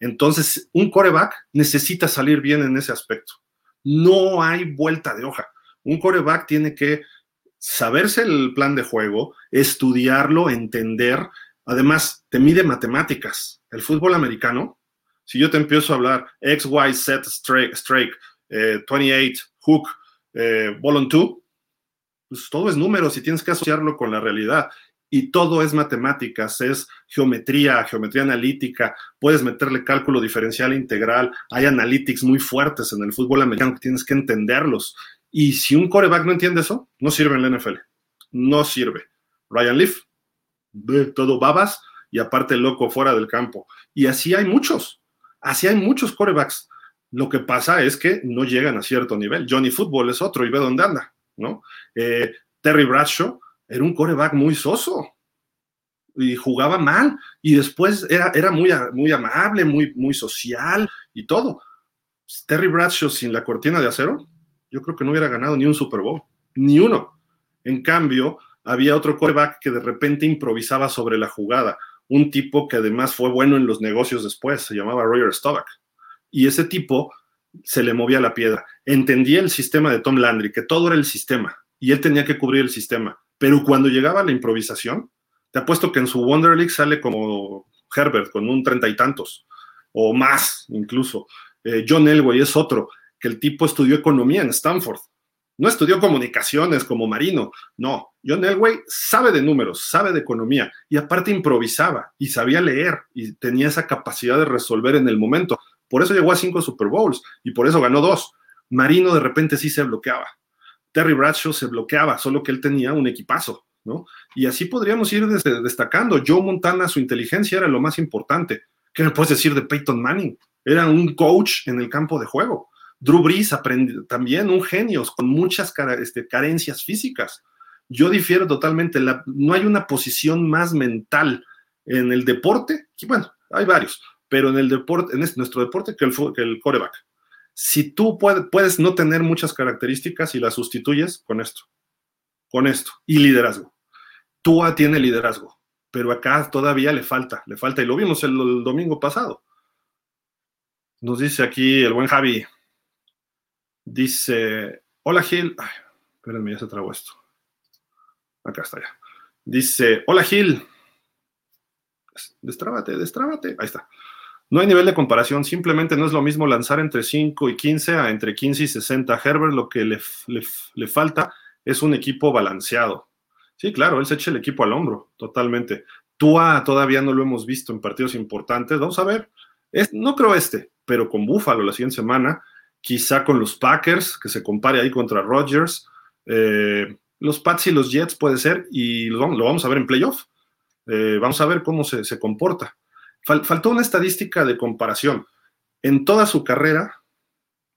Entonces, un coreback necesita salir bien en ese aspecto. No hay vuelta de hoja. Un coreback tiene que saberse el plan de juego, estudiarlo, entender. Además, te mide matemáticas. El fútbol americano, si yo te empiezo a hablar X, Y, Z, strike, strike 28, hook, eh, ball on two, pues todo es números y tienes que asociarlo con la realidad. Y todo es matemáticas, es geometría, geometría analítica, puedes meterle cálculo diferencial integral, hay analytics muy fuertes en el fútbol americano que tienes que entenderlos. Y si un coreback no entiende eso, no sirve en la NFL. No sirve. Ryan Leaf, todo babas y aparte loco fuera del campo. Y así hay muchos. Así hay muchos corebacks. Lo que pasa es que no llegan a cierto nivel. Johnny Football es otro y ve dónde anda, ¿no? Eh, Terry Bradshaw era un coreback muy soso y jugaba mal y después era, era muy, muy amable, muy, muy social y todo. Terry Bradshaw sin la cortina de acero yo creo que no hubiera ganado ni un Super Bowl, ni uno. En cambio, había otro quarterback que de repente improvisaba sobre la jugada, un tipo que además fue bueno en los negocios después, se llamaba Roger Staubach. Y ese tipo se le movía la piedra. Entendía el sistema de Tom Landry, que todo era el sistema, y él tenía que cubrir el sistema. Pero cuando llegaba la improvisación, te apuesto que en su Wonder League sale como Herbert, con un treinta y tantos, o más incluso. Eh, John Elway es otro que el tipo estudió economía en Stanford. No estudió comunicaciones como Marino, no. John Elway sabe de números, sabe de economía y aparte improvisaba y sabía leer y tenía esa capacidad de resolver en el momento. Por eso llegó a cinco Super Bowls y por eso ganó dos. Marino de repente sí se bloqueaba. Terry Bradshaw se bloqueaba, solo que él tenía un equipazo, ¿no? Y así podríamos ir destacando. Joe Montana, su inteligencia era lo más importante. ¿Qué me puedes decir de Peyton Manning? Era un coach en el campo de juego. Drew Brees aprendió también un genio con muchas este, carencias físicas. Yo difiero totalmente. no hay una posición más mental en el deporte. bueno, hay varios, pero en el deporte, en nuestro deporte que el coreback. Si tú puedes no tener muchas características y las sustituyes con esto, con esto y liderazgo. Tua tiene liderazgo, pero acá todavía le falta, le falta y lo vimos el domingo pasado. Nos dice aquí el buen Javi, Dice, hola Gil. Ay, espérenme, ya se trabó esto. Acá está ya. Dice, hola Gil. Destrábate, destrábate. Ahí está. No hay nivel de comparación, simplemente no es lo mismo lanzar entre 5 y 15 a entre 15 y 60. Herbert lo que le, le, falta es un equipo balanceado. Sí, claro, él se echa el equipo al hombro, totalmente. Tua todavía no lo hemos visto en partidos importantes. Vamos a ver. Es, no creo este, pero con Buffalo la siguiente semana quizá con los Packers, que se compare ahí contra Rodgers. Eh, los Pats y los Jets puede ser, y lo, vamos a ver en playoff. Eh, vamos a ver cómo se, comporta. faltó una estadística de comparación. En toda su carrera,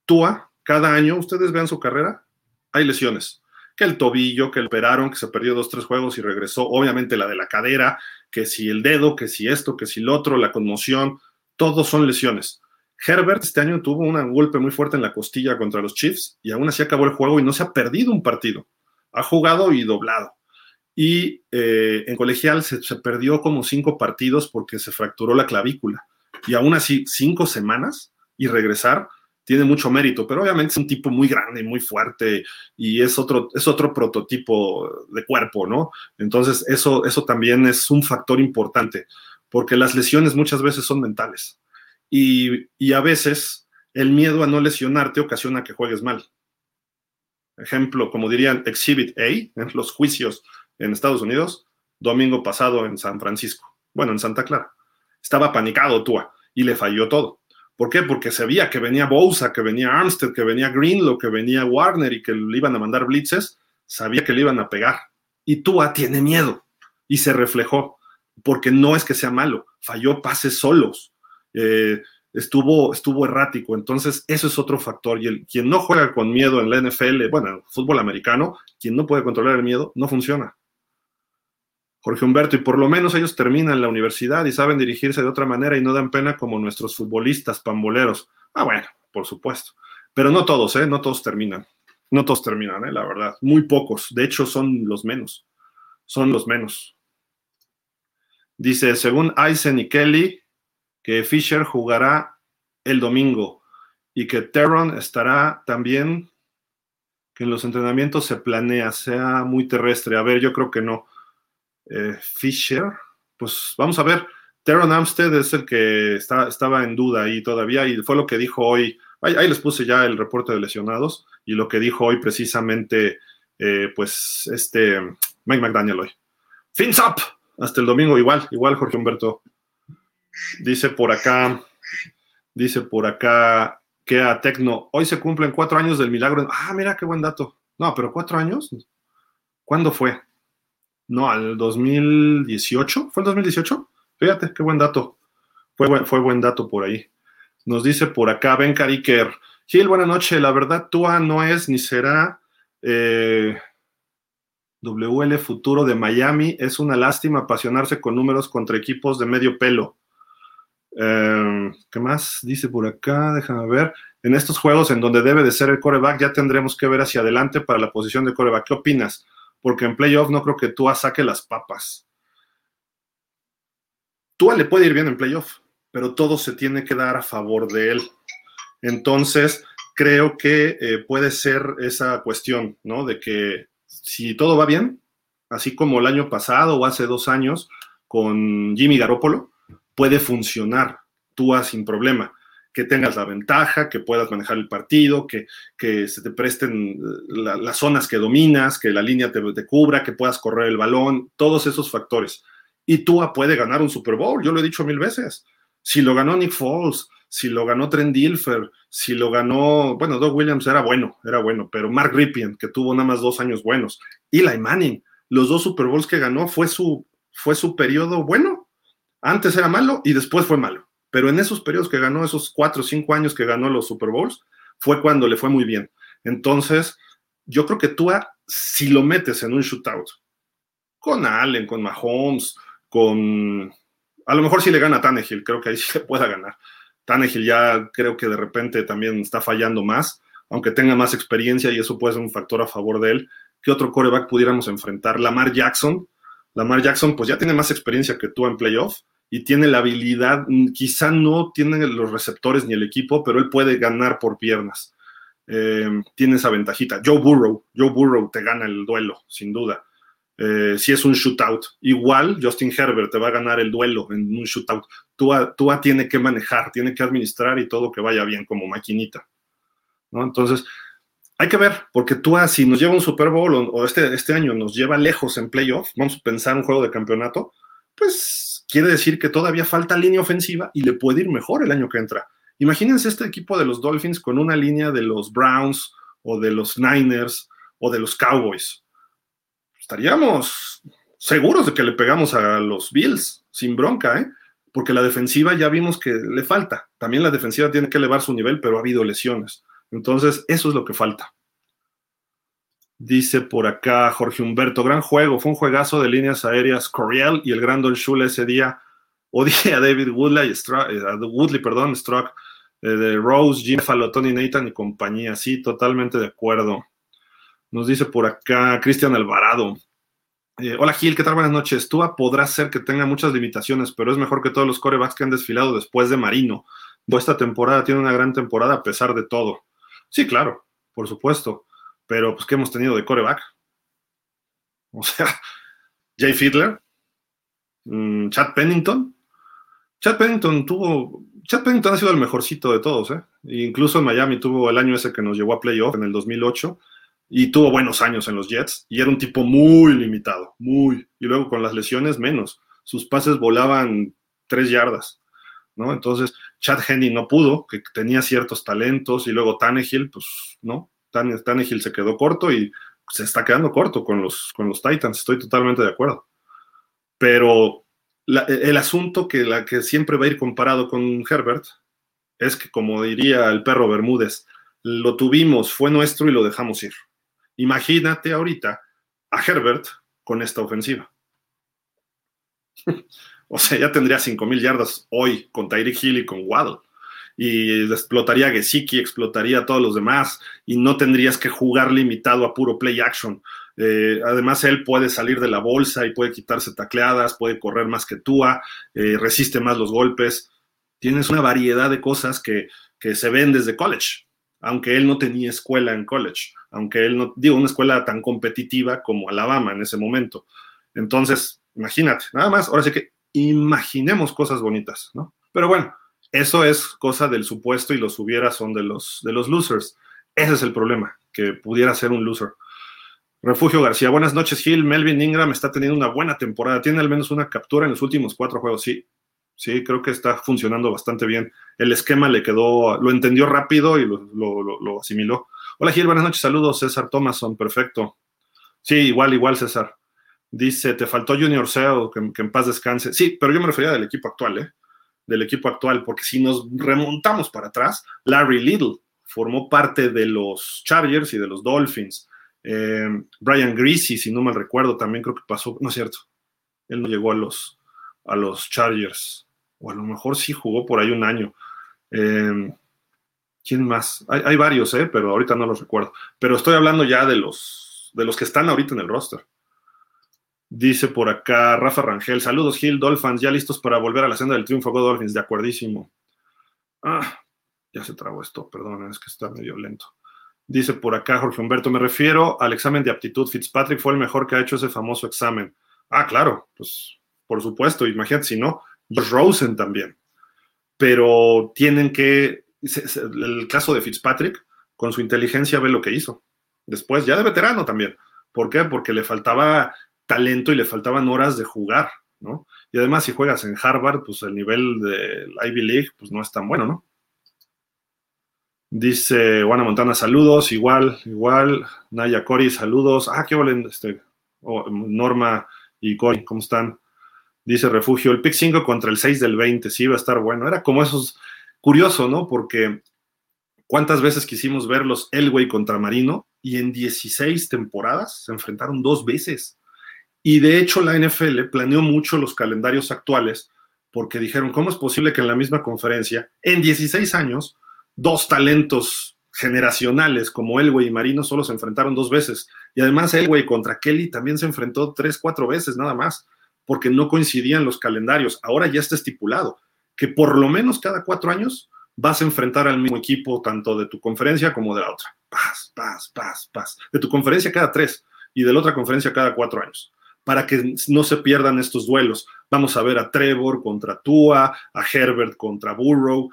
Tua, cada año, ustedes vean su carrera, hay lesiones. Que el tobillo, que el operaron, que se perdió dos, tres juegos y regresó. Obviamente la de la cadera, que si el dedo, que si esto, que si el otro, la conmoción, todos son lesiones. Herbert este año tuvo un golpe muy fuerte en la costilla contra los Chiefs y aún así acabó el juego y no se ha perdido un partido. Ha jugado y doblado. Y eh, en colegial se, perdió como cinco partidos porque se fracturó la clavícula. Y aún así, cinco semanas y regresar tiene mucho mérito, pero obviamente es un tipo muy grande, muy fuerte y es otro, es otro prototipo de cuerpo, ¿no? Entonces, eso, eso también es un factor importante, porque las lesiones muchas veces son mentales y, a veces el miedo a no lesionarte ocasiona que juegues mal. Ejemplo, como dirían Exhibit A en los juicios en Estados Unidos, domingo pasado en San Francisco, bueno, en Santa Clara. Estaba panicado Tua y le falló todo. ¿Por qué? Porque sabía que venía Bosa, que venía Armstead, que venía Greenlow, que venía Warner y que le iban a mandar blitzes, sabía que le iban a pegar. Y Tua tiene miedo y se reflejó, porque no es que sea malo, falló pases solos, eh, estuvo, estuvo errático. Entonces, eso es otro factor. Y el, quien no juega con miedo en la NFL, bueno, en fútbol americano, quien no puede controlar el miedo, no funciona. Jorge Humberto, y por lo menos ellos terminan la universidad y saben dirigirse de otra manera y no dan pena como nuestros futbolistas pamboleros. Ah, bueno, por supuesto. Pero no todos, ¿eh? No todos terminan. No todos terminan, ¿eh? La verdad. Muy pocos. De hecho, son los menos. Son los menos. Dice, según Eisen y Kelly, que Fisher jugará el domingo y que Terron estará también, que en los entrenamientos se planea, sea muy terrestre. A ver, yo creo que no eh, Fisher, pues vamos a ver. Teron Amstead es el que está, estaba en duda ahí todavía y fue lo que dijo hoy. Ahí, les puse ya el reporte de lesionados y lo que dijo hoy precisamente, eh, pues este Mike McDaniel hoy. Fins up hasta el domingo, igual, igual Jorge Humberto. Dice por acá, dice por acá que a Tecno, hoy se cumplen cuatro años del milagro. Ah, mira qué buen dato. No, pero cuatro años. ¿Cuándo fue? No, al 2018. ¿Fue el 2018? Fíjate, qué buen dato. Fue buen, fue buen dato por ahí. Nos dice por acá Ben Cariker. Gil, buena noche. La verdad, Tua no es ni será eh, WL futuro de Miami. Es una lástima apasionarse con números contra equipos de medio pelo. Eh, ¿Qué más dice por acá? Déjame ver. En estos juegos en donde debe de ser el coreback, ya tendremos que ver hacia adelante para la posición de coreback. ¿Qué opinas? porque en playoff no creo que Tua saque las papas. Tua le puede ir bien en playoff, pero todo se tiene que dar a favor de él. Entonces, creo que eh, puede ser esa cuestión, ¿no? De que si todo va bien, así como el año pasado o hace dos años con Jimmy Garoppolo, puede funcionar Tua sin problema que tengas la ventaja, que puedas manejar el partido, que, que se te presten las zonas que dominas, que la línea te, te, cubra, que puedas correr el balón, todos esos factores. Y Tua puede ganar un Super Bowl, yo lo he dicho mil veces. Si lo ganó Nick Foles, si lo ganó Trent Dilfer, si lo ganó, bueno, Doug Williams era bueno, era bueno, pero Mark Ripien, que tuvo nada más dos años buenos, Eli Manning, los dos Super Bowls que ganó fue su, fue su periodo bueno. Antes era malo y después fue malo pero en esos periodos que ganó, esos cuatro o cinco años que ganó los Super Bowls, fue cuando le fue muy bien. Entonces, yo creo que tú, si lo metes en un shootout, con Allen, con Mahomes, con... A lo mejor si le gana a Tannehill, creo que ahí sí le pueda ganar. Tannehill ya creo que de repente también está fallando más, aunque tenga más experiencia y eso puede ser un factor a favor de él. ¿Qué otro coreback pudiéramos enfrentar? Lamar Jackson. Lamar Jackson pues ya tiene más experiencia que tú en playoff y tiene la habilidad, mm, quizá no tiene los receptores ni el equipo, pero él puede ganar por piernas. Eh, tiene esa ventajita. Joe Burrow, Joe Burrow te gana el duelo, sin duda. Eh, si es un shootout, igual Justin Herbert te va a ganar el duelo en un shootout. Tua, Tua tiene que manejar, tiene que administrar y todo que vaya bien como maquinita. Entonces, hay que ver, porque Tua, si nos lleva un Super Bowl o, o este, este año nos lleva lejos en playoff, vamos a pensar un juego de campeonato, pues quiere decir que todavía falta línea ofensiva y le puede ir mejor el año que entra. Imagínense este equipo de los Dolphins con una línea de los Browns o de los Niners o de los Cowboys. Estaríamos seguros de que le pegamos a los Bills sin bronca, ¿eh? porque la defensiva ya vimos que le falta. También la defensiva tiene que elevar su nivel, pero ha habido lesiones. Entonces, eso es lo que falta. Dice por acá Jorge Humberto, gran juego, fue un juegazo de líneas aéreas Coriel y el gran Don Shula ese día. Odié a David Woodley, eh, a Woodley, perdón, Struck, eh, de Rose, Jim Falotón y Nathan y compañía. Sí, totalmente de acuerdo. Nos dice por acá Cristian Alvarado. Eh, hola Gil, ¿qué tal? Buenas noches. Tua podrá ser que tenga muchas limitaciones, pero es mejor que todos los corebacks que han desfilado después de Marino. Esta temporada tiene una gran temporada a pesar de todo. Sí, claro, por supuesto. Pero, pues, ¿qué hemos tenido de coreback? O sea, Jay Fiedler, mm, Chad Pennington. Chad Pennington tuvo. Chad Pennington ha sido el mejorcito de todos, ¿eh? Incluso en Miami tuvo el año ese que nos llevó a playoff en el 2008 y tuvo buenos años en los Jets y era un tipo muy limitado, muy. Y luego con las lesiones menos. Sus pases volaban tres yardas, ¿no? Entonces, Chad Henney no pudo, que tenía ciertos talentos y luego Tannehill, pues no. Tannehill se quedó corto y se está quedando corto con los, Titans, estoy totalmente de acuerdo. Pero el asunto que, la que siempre va a ir comparado con Herbert es que, como diría el perro Bermúdez, lo tuvimos, fue nuestro y lo dejamos ir. Imagínate ahorita a Herbert con esta ofensiva. o sea, ya tendría 5.000 yardas hoy con Tyreek Hill y con Waddle. Y explotaría Gesicki, explotaría a todos los demás y no tendrías que jugar limitado a puro play action. Eh, además, él puede salir de la bolsa y puede quitarse tacleadas, puede correr más que Tua, eh, resiste más los golpes. Tienes una variedad de cosas que, que se ven desde college aunque él no tenía escuela en college, aunque él no, digo, una escuela tan competitiva como Alabama en ese momento. Entonces, imagínate, nada más, ahora sí que imaginemos cosas bonitas, ¿no? Pero bueno, eso es cosa del supuesto y los hubiera son de los, de los losers. Ese es el problema, que pudiera ser un loser. Refugio García, buenas noches, Gil. Melvin Ingram está teniendo una buena temporada. Tiene al menos una captura en los últimos cuatro juegos. Sí, Sí, creo que está funcionando bastante bien. El esquema le quedó, lo entendió rápido y lo, asimiló. Hola Gil, buenas noches, saludos, César Thomason, perfecto. Sí, igual, igual, César. Dice, te faltó Junior Seo, que, que, en paz descanse. Sí, pero yo me refería del equipo actual, ¿eh? Del equipo actual, porque si nos remontamos para atrás, Larry Little formó parte de los Chargers y de los Dolphins. Eh, Brian Greasy, si no mal recuerdo, también creo que pasó, no es cierto, él no llegó a los, a los Chargers. O a lo mejor sí jugó por ahí un año. Em, ¿Quién más? Hay, varios, ¿eh? pero ahorita no los recuerdo. Pero estoy hablando ya de los, de los que están ahorita en el roster. Dice por acá Rafa Rangel, saludos Gil, Dolphins, ya listos para volver a la senda del triunfo, Go Dolphins, de acuerdísimo. Ah, ya se trabó esto, perdón, es que está medio lento. Dice por acá Jorge Humberto, me refiero al examen de aptitud. Fitzpatrick fue el mejor que ha hecho ese famoso examen. Ah, claro, pues por supuesto, imagínate si no, Rosen también. Pero tienen que, el caso de Fitzpatrick, con su inteligencia ve lo que hizo. Después, ya de veterano también. ¿Por qué? Porque le faltaba talento y le faltaban horas de jugar, ¿no? Y además, si juegas en Harvard, pues el nivel del Ivy League, pues no es tan bueno, ¿no? Dice Juana Montana, saludos, igual, igual. Naya Cori, saludos. Ah, qué valen, este, Norma y Cori, ¿cómo están? Dice Refugio, el pick 5 contra el 6 del 20, sí iba a estar bueno. Era como esos, curioso, ¿no? Porque cuántas veces quisimos verlos Elway contra Marino y en 16 temporadas se enfrentaron dos veces. Y de hecho la NFL planeó mucho los calendarios actuales porque dijeron, ¿cómo es posible que en la misma conferencia, en 16 años, dos talentos generacionales como Elway y Marino solo se enfrentaron dos veces? Y además Elway contra Kelly también se enfrentó tres, cuatro veces nada más porque no coincidían los calendarios. Ahora ya está estipulado que por lo menos cada cuatro años vas a enfrentar al mismo equipo, tanto de tu conferencia como de la otra. Paz, paz, paz, paz. De tu conferencia cada tres y de la otra conferencia cada cuatro años. Para que no se pierdan estos duelos. Vamos a ver a Trevor contra Tua, a Herbert contra Burrow,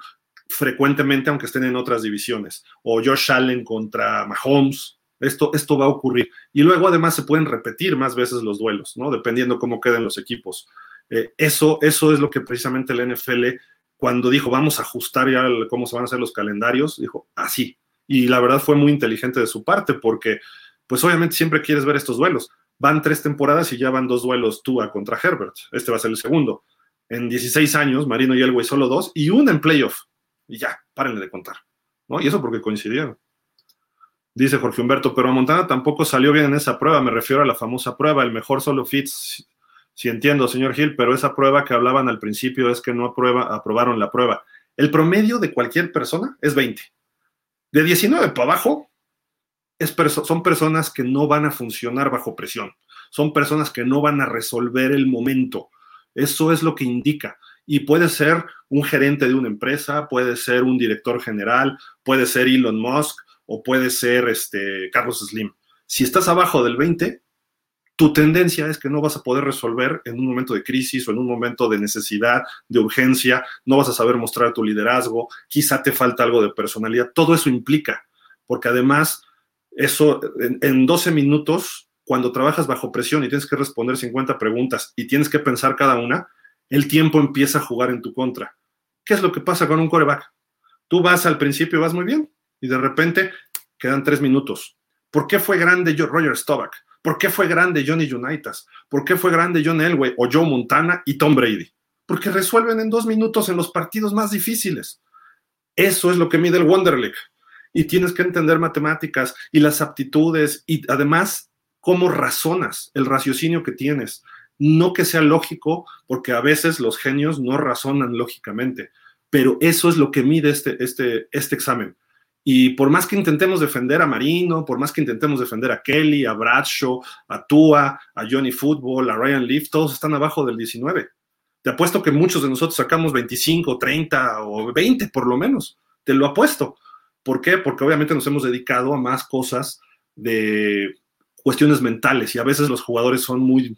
frecuentemente, aunque estén en otras divisiones. O Josh Allen contra Mahomes. Esto, esto va a ocurrir. Y luego además se pueden repetir más veces los duelos, ¿no? Dependiendo cómo queden los equipos. Eh, eso, eso es lo que precisamente la NFL, cuando dijo vamos a ajustar ya cómo se van a hacer los calendarios, dijo así. Y la verdad fue muy inteligente de su parte porque, pues obviamente siempre quieres ver estos duelos. Van tres temporadas y ya van dos duelos Tua contra Herbert. Este va a ser el segundo. en 16 años, Marino y Elway solo dos, y una en playoff. Y ya, párenle de contar. ¿no? Y eso porque coincidieron. Dice Jorge Humberto, pero a Montana tampoco salió bien en esa prueba, me refiero a la famosa prueba, el mejor solo fits, si entiendo, señor Gil, pero esa prueba que hablaban al principio es que no aprueba, aprobaron la prueba. El promedio de cualquier persona es 20. De 19 para abajo, son personas que no van a funcionar bajo presión, son personas que no van a resolver el momento. Eso es lo que indica. Y puede ser un gerente de una empresa, puede ser un director general, puede ser Elon Musk, o puede ser este, Carlos Slim. Si estás abajo del 20, tu tendencia es que no vas a poder resolver en un momento de crisis o en un momento de necesidad, de urgencia, no vas a saber mostrar tu liderazgo, quizá te falta algo de personalidad. Todo eso implica, porque además, eso en, en 12 minutos, cuando trabajas bajo presión y tienes que responder 50 preguntas y tienes que pensar cada una, el tiempo empieza a jugar en tu contra. ¿Qué es lo que pasa con un coreback? Tú vas al principio, vas muy bien, y de repente quedan tres minutos. ¿Por qué fue grande Roger Staubach? ¿Por qué fue grande Johnny Unitas? ¿Por qué fue grande John Elway o Joe Montana y Tom Brady? Porque resuelven en dos minutos en los partidos más difíciles. Eso es lo que mide el Wonder. Y tienes que entender matemáticas y las aptitudes y además cómo razonas el raciocinio que tienes. No que sea lógico, porque a veces los genios no razonan lógicamente, pero eso es lo que mide este, este, este examen. Y por más que intentemos defender a Marino, por más que intentemos defender a Kelly, a Bradshaw, a Tua, a Johnny Football, a Ryan Leaf, todos están abajo del 19. Te apuesto que muchos de nosotros sacamos 25, 30 o 20 por lo menos. Te lo apuesto. ¿Por qué? Porque obviamente nos hemos dedicado a más cosas de cuestiones mentales y a veces los jugadores son muy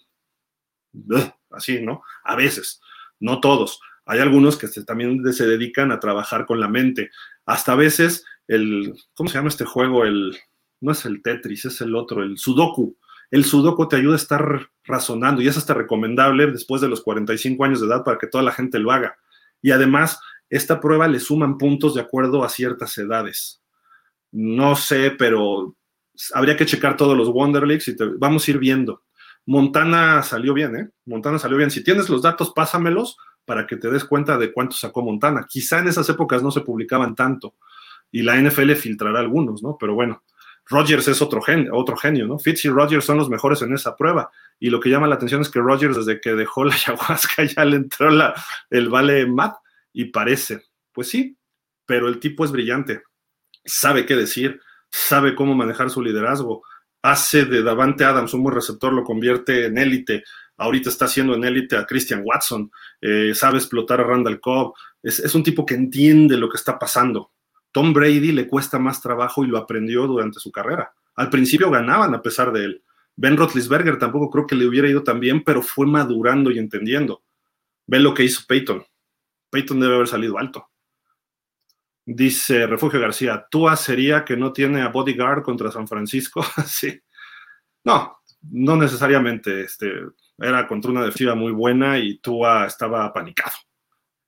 así, ¿no? A veces, no todos. Hay algunos que también se dedican a trabajar con la mente. Hasta a veces el, ¿cómo se llama este juego? El, no es el Tetris, es el otro, el Sudoku. El Sudoku te ayuda a estar razonando y es hasta recomendable después de los 45 años de edad para que toda la gente lo haga. Y además, esta prueba le suman puntos de acuerdo a ciertas edades. No sé, pero habría que checar todos los Wonder Leagues y vamos a ir viendo. Montana salió bien, ¿eh? Montana salió bien. Si tienes los datos, pásamelos para que te des cuenta de cuánto sacó Montana. Quizá en esas épocas no se publicaban tanto y la NFL filtrará algunos, ¿no? Pero bueno, Rodgers es otro genio, otro genio, ¿no? Fitz y Rodgers son los mejores en esa prueba. Y lo que llama la atención es que Rodgers, desde que dejó la ayahuasca, ya le entró la, el vale mat y parece. Pues sí, pero el tipo es brillante, sabe qué decir, sabe cómo manejar su liderazgo, hace de Davante Adams un buen receptor, lo convierte en élite. Ahorita está haciendo en élite a Christian Watson, eh, sabe explotar a Randall Cobb. es un tipo que entiende lo que está pasando Tom Brady le cuesta más trabajo y lo aprendió durante su carrera. Al principio ganaban a pesar de él. Ben Roethlisberger tampoco creo que le hubiera ido tan bien, pero fue madurando y entendiendo. Ve lo que hizo Peyton. Peyton debe haber salido alto. Dice Refugio García, ¿Tua sería que no tiene a bodyguard contra San Francisco? sí. No, no necesariamente. Este, era contra una defensiva muy buena y Tua estaba apanicado.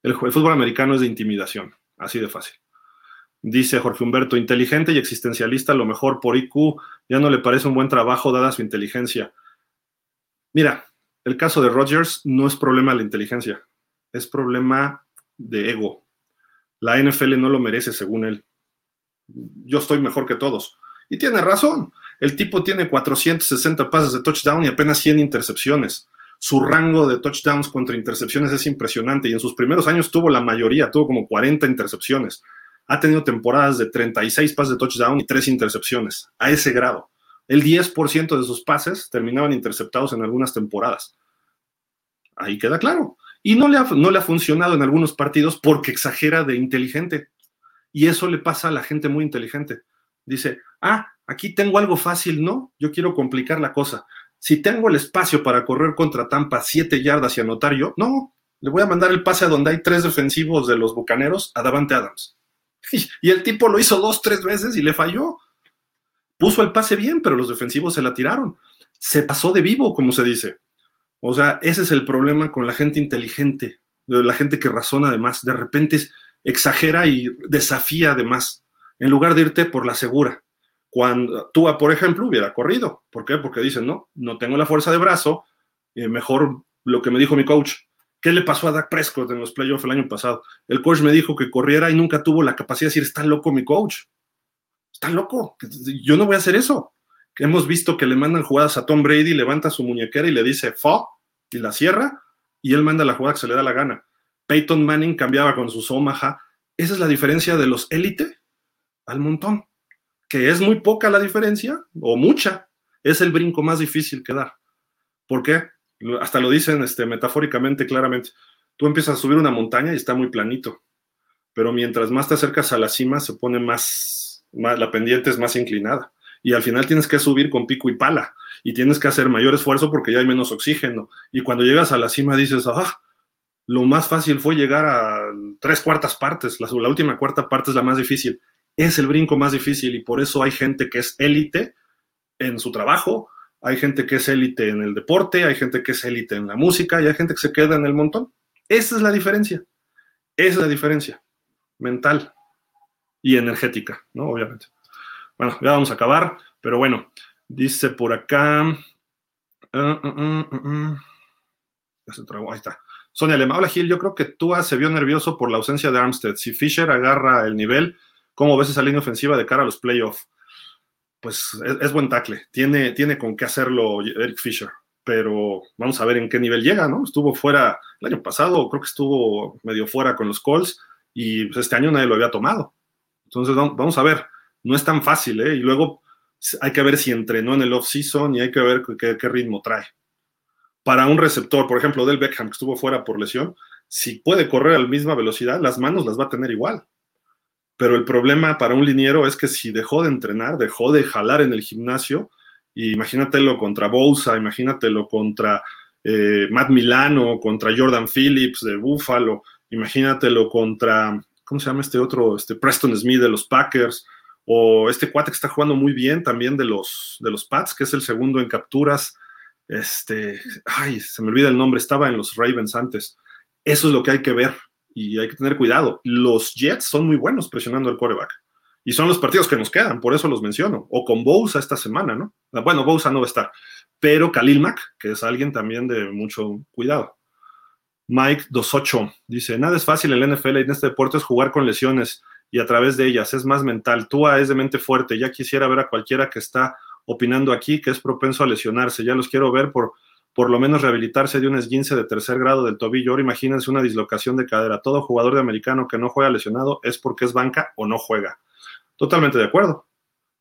el fútbol americano es de intimidación, así de fácil. Dice Jorge Humberto, inteligente y existencialista, lo mejor por IQ, ya no le parece un buen trabajo dada su inteligencia. Mira, el caso de Rogers no es problema de la inteligencia, es problema de ego. La NFL no lo merece según él. Yo estoy mejor que todos. Y tiene razón. El tipo tiene 460 pases de touchdown y apenas 100 intercepciones. Su rango de touchdowns contra intercepciones es impresionante y en sus primeros años tuvo la mayoría, tuvo como 40 intercepciones ha tenido temporadas de 36 pases de touchdown y 3 intercepciones, a ese grado. El 10% de sus pases terminaban interceptados en algunas temporadas. Ahí queda claro. Y no le, ha, no le ha funcionado en algunos partidos porque exagera de inteligente. Y eso le pasa a la gente muy inteligente. Dice, ah, aquí tengo algo fácil, ¿no? Yo quiero complicar la cosa. Si tengo el espacio para correr contra Tampa 7 yardas y anotar yo, no, le voy a mandar el pase a donde hay tres defensivos de los Bucaneros a Davante Adams. Y el tipo lo hizo dos, tres veces y le falló. Puso el pase bien, pero los defensivos se la tiraron. Se pasó de vivo, como se dice. O sea, ese es el problema con la gente inteligente, la gente que razona además. De repente exagera y desafía además, en lugar de irte por la segura. Cuando tú, por ejemplo, hubiera corrido. ¿Por qué? Porque dicen, no, no tengo la fuerza de brazo, mejor lo que me dijo mi coach, ¿Qué le pasó a Dak Prescott en los playoffs el año pasado? El coach me dijo que corriera y nunca tuvo la capacidad de decir, está loco mi coach. Está loco. Yo no voy a hacer eso. Hemos visto que le mandan jugadas a Tom Brady, levanta su muñequera y le dice, fo, y la cierra, y él manda la jugada que se le da la gana. Peyton Manning cambiaba con sus Omaha. Esa es la diferencia de los élite al montón. Que es muy poca la diferencia, o mucha. Es el brinco más difícil que dar. ¿Por qué? Hasta lo dicen este, metafóricamente, claramente. Tú empiezas a subir una montaña y está muy planito. Pero mientras más te acercas a la cima, se pone más, más la pendiente es más inclinada. Y al final tienes que subir con pico y pala. Y tienes que hacer mayor esfuerzo porque ya hay menos oxígeno. Y cuando llegas a la cima dices, ah, lo más fácil fue llegar a tres cuartas partes. La, la última cuarta parte es la más difícil. Es el brinco más difícil y por eso hay gente que es élite en su trabajo, hay gente que es élite en el deporte, hay gente que es élite en la música y hay gente que se queda en el montón. Esa es la diferencia. Esa es la diferencia mental y energética, ¿no? Obviamente. Bueno, ya vamos a acabar, pero bueno, dice por acá. Uh, uh, uh, ya se ahí está. Sonia Lema, hola Gil, yo creo que Tua se vio nervioso por la ausencia de Armstead. Si Fisher agarra el nivel, ¿cómo ves esa línea ofensiva de cara a los playoffs? pues es, buen tackle, tiene, tiene con qué hacerlo Eric Fisher, pero vamos a ver en qué nivel llega, ¿no? Estuvo fuera el año pasado, creo que estuvo medio fuera con los Colts y pues, este año nadie lo había tomado. Entonces vamos a ver, no es tan fácil, ¿eh? Y luego hay que ver si entrenó en el off-season y hay que ver qué, ritmo trae. Para un receptor, por ejemplo, del Beckham, que estuvo fuera por lesión, si puede correr a la misma velocidad, las manos las va a tener igual. Pero el problema para un liniero es que si dejó de entrenar, dejó de jalar en el gimnasio, y imagínatelo contra Bolsa, imagínatelo contra eh, Matt Milano, contra Jordan Phillips de Buffalo, imagínatelo contra, ¿cómo se llama este otro? Este Preston Smith de los Packers, o este cuate que está jugando muy bien también de los, de los Pats, que es el segundo en capturas. Este, ay, se me olvida el nombre, estaba en los Ravens antes. Eso es lo que hay que ver y hay que tener cuidado. Los Jets son muy buenos presionando el quarterback. Y son los partidos que nos quedan, por eso los menciono. O con Bousa esta semana, ¿no? Bueno, Bousa no va a estar. Pero Khalil Mack, que es alguien también de mucho cuidado. Mike 28 dice: Nada es fácil en la NFL y en este deporte es jugar con lesiones y a través de ellas. Es más mental. Tua es de mente fuerte. Ya quisiera ver a cualquiera que está opinando aquí que es propenso a lesionarse. Ya los quiero ver por por lo menos rehabilitarse de un esguince de tercer grado del tobillo. Ahora imagínense una dislocación de cadera. Todo jugador de americano que no juega lesionado es porque es banca o no juega. Totalmente de acuerdo.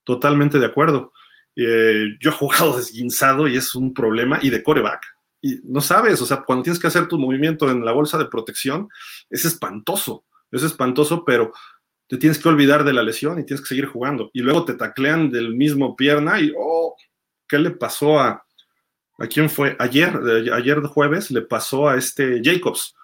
Totalmente de acuerdo. Eh, yo he jugado desguinzado y es un problema y de coreback. Y no sabes, o sea, cuando tienes que hacer tu movimiento en la bolsa de protección, es espantoso. Es espantoso, pero te tienes que olvidar de la lesión y tienes que seguir jugando. Y luego te taclean del mismo pierna y, oh, ¿qué le pasó a, ¿A quién fue? Ayer, ayer jueves, le pasó a este Jacobs.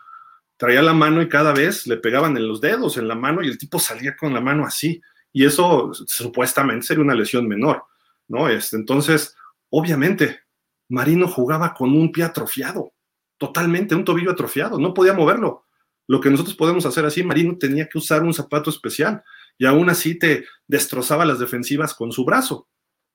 Traía la mano y cada vez le pegaban en los dedos, en la mano, y el tipo salía con la mano así. Y eso supuestamente sería una lesión menor, ¿no? Este, entonces, obviamente, Marino jugaba con un pie atrofiado, totalmente, un tobillo atrofiado, no podía moverlo. Lo que nosotros podemos hacer así, Marino tenía que usar un zapato especial y aún así te destrozaba las defensivas con su brazo.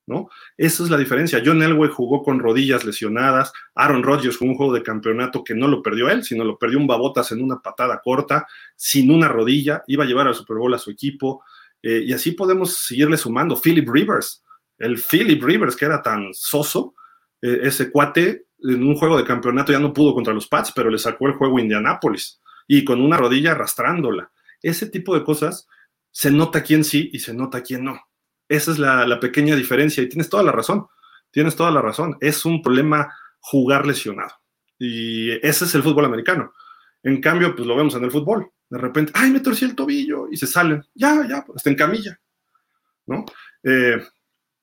¿no? Esa es la diferencia. John Elway jugó con rodillas lesionadas, Aaron Rodgers jugó un juego de campeonato que no lo perdió él, sino lo perdió un babotas en una patada corta, sin una rodilla, iba a llevar al Super Bowl a su equipo, eh, y así podemos seguirle sumando. Philip Rivers, el Philip Rivers que era tan soso, eh, ese cuate en un juego de campeonato ya no pudo contra los Pats, pero le sacó el juego a Indianapolis y con una rodilla arrastrándola. Ese tipo de cosas se nota quién sí y se nota quién no. Esa es la, pequeña diferencia y tienes toda la razón, tienes toda la razón. Es un problema jugar lesionado y ese es el fútbol americano. En cambio, pues lo vemos en el fútbol. De repente, ay, me torcí el tobillo y se salen. Ya, ya, está en camilla. ¿No? Eh,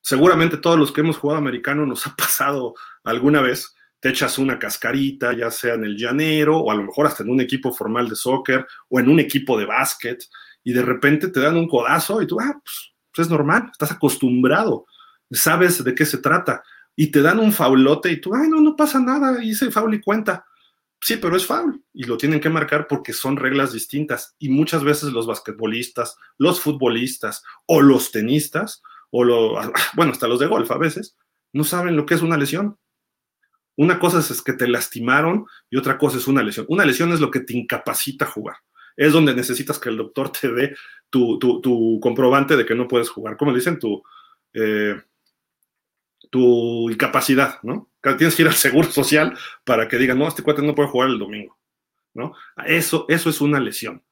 seguramente todos los que hemos jugado americano nos ha pasado alguna vez. Te echas una cascarita, ya sea en el llanero o a lo mejor hasta en un equipo formal de soccer o en un equipo de básquet y de repente te dan un codazo y tú, ah, pues pues es normal, estás acostumbrado, sabes de qué se trata. Y te dan un faulote y tú, ay, no, no pasa nada, hice faul y cuenta. Sí, pero es faul y lo tienen que marcar porque son reglas distintas. Y muchas veces los basquetbolistas, los futbolistas o los tenistas, o lo, bueno, hasta los de golf a veces, no saben lo que es una lesión. Una cosa es que te lastimaron y otra cosa es una lesión. Una lesión es lo que te incapacita a jugar. Es donde necesitas que el doctor te dé tu, comprobante de que no puedes jugar. ¿Cómo le dicen? Tu, eh, tu incapacidad, ¿no? Tienes que ir al seguro social para que digan, no, este cuate no puede jugar el domingo, ¿no? Eso, eso es una lesión.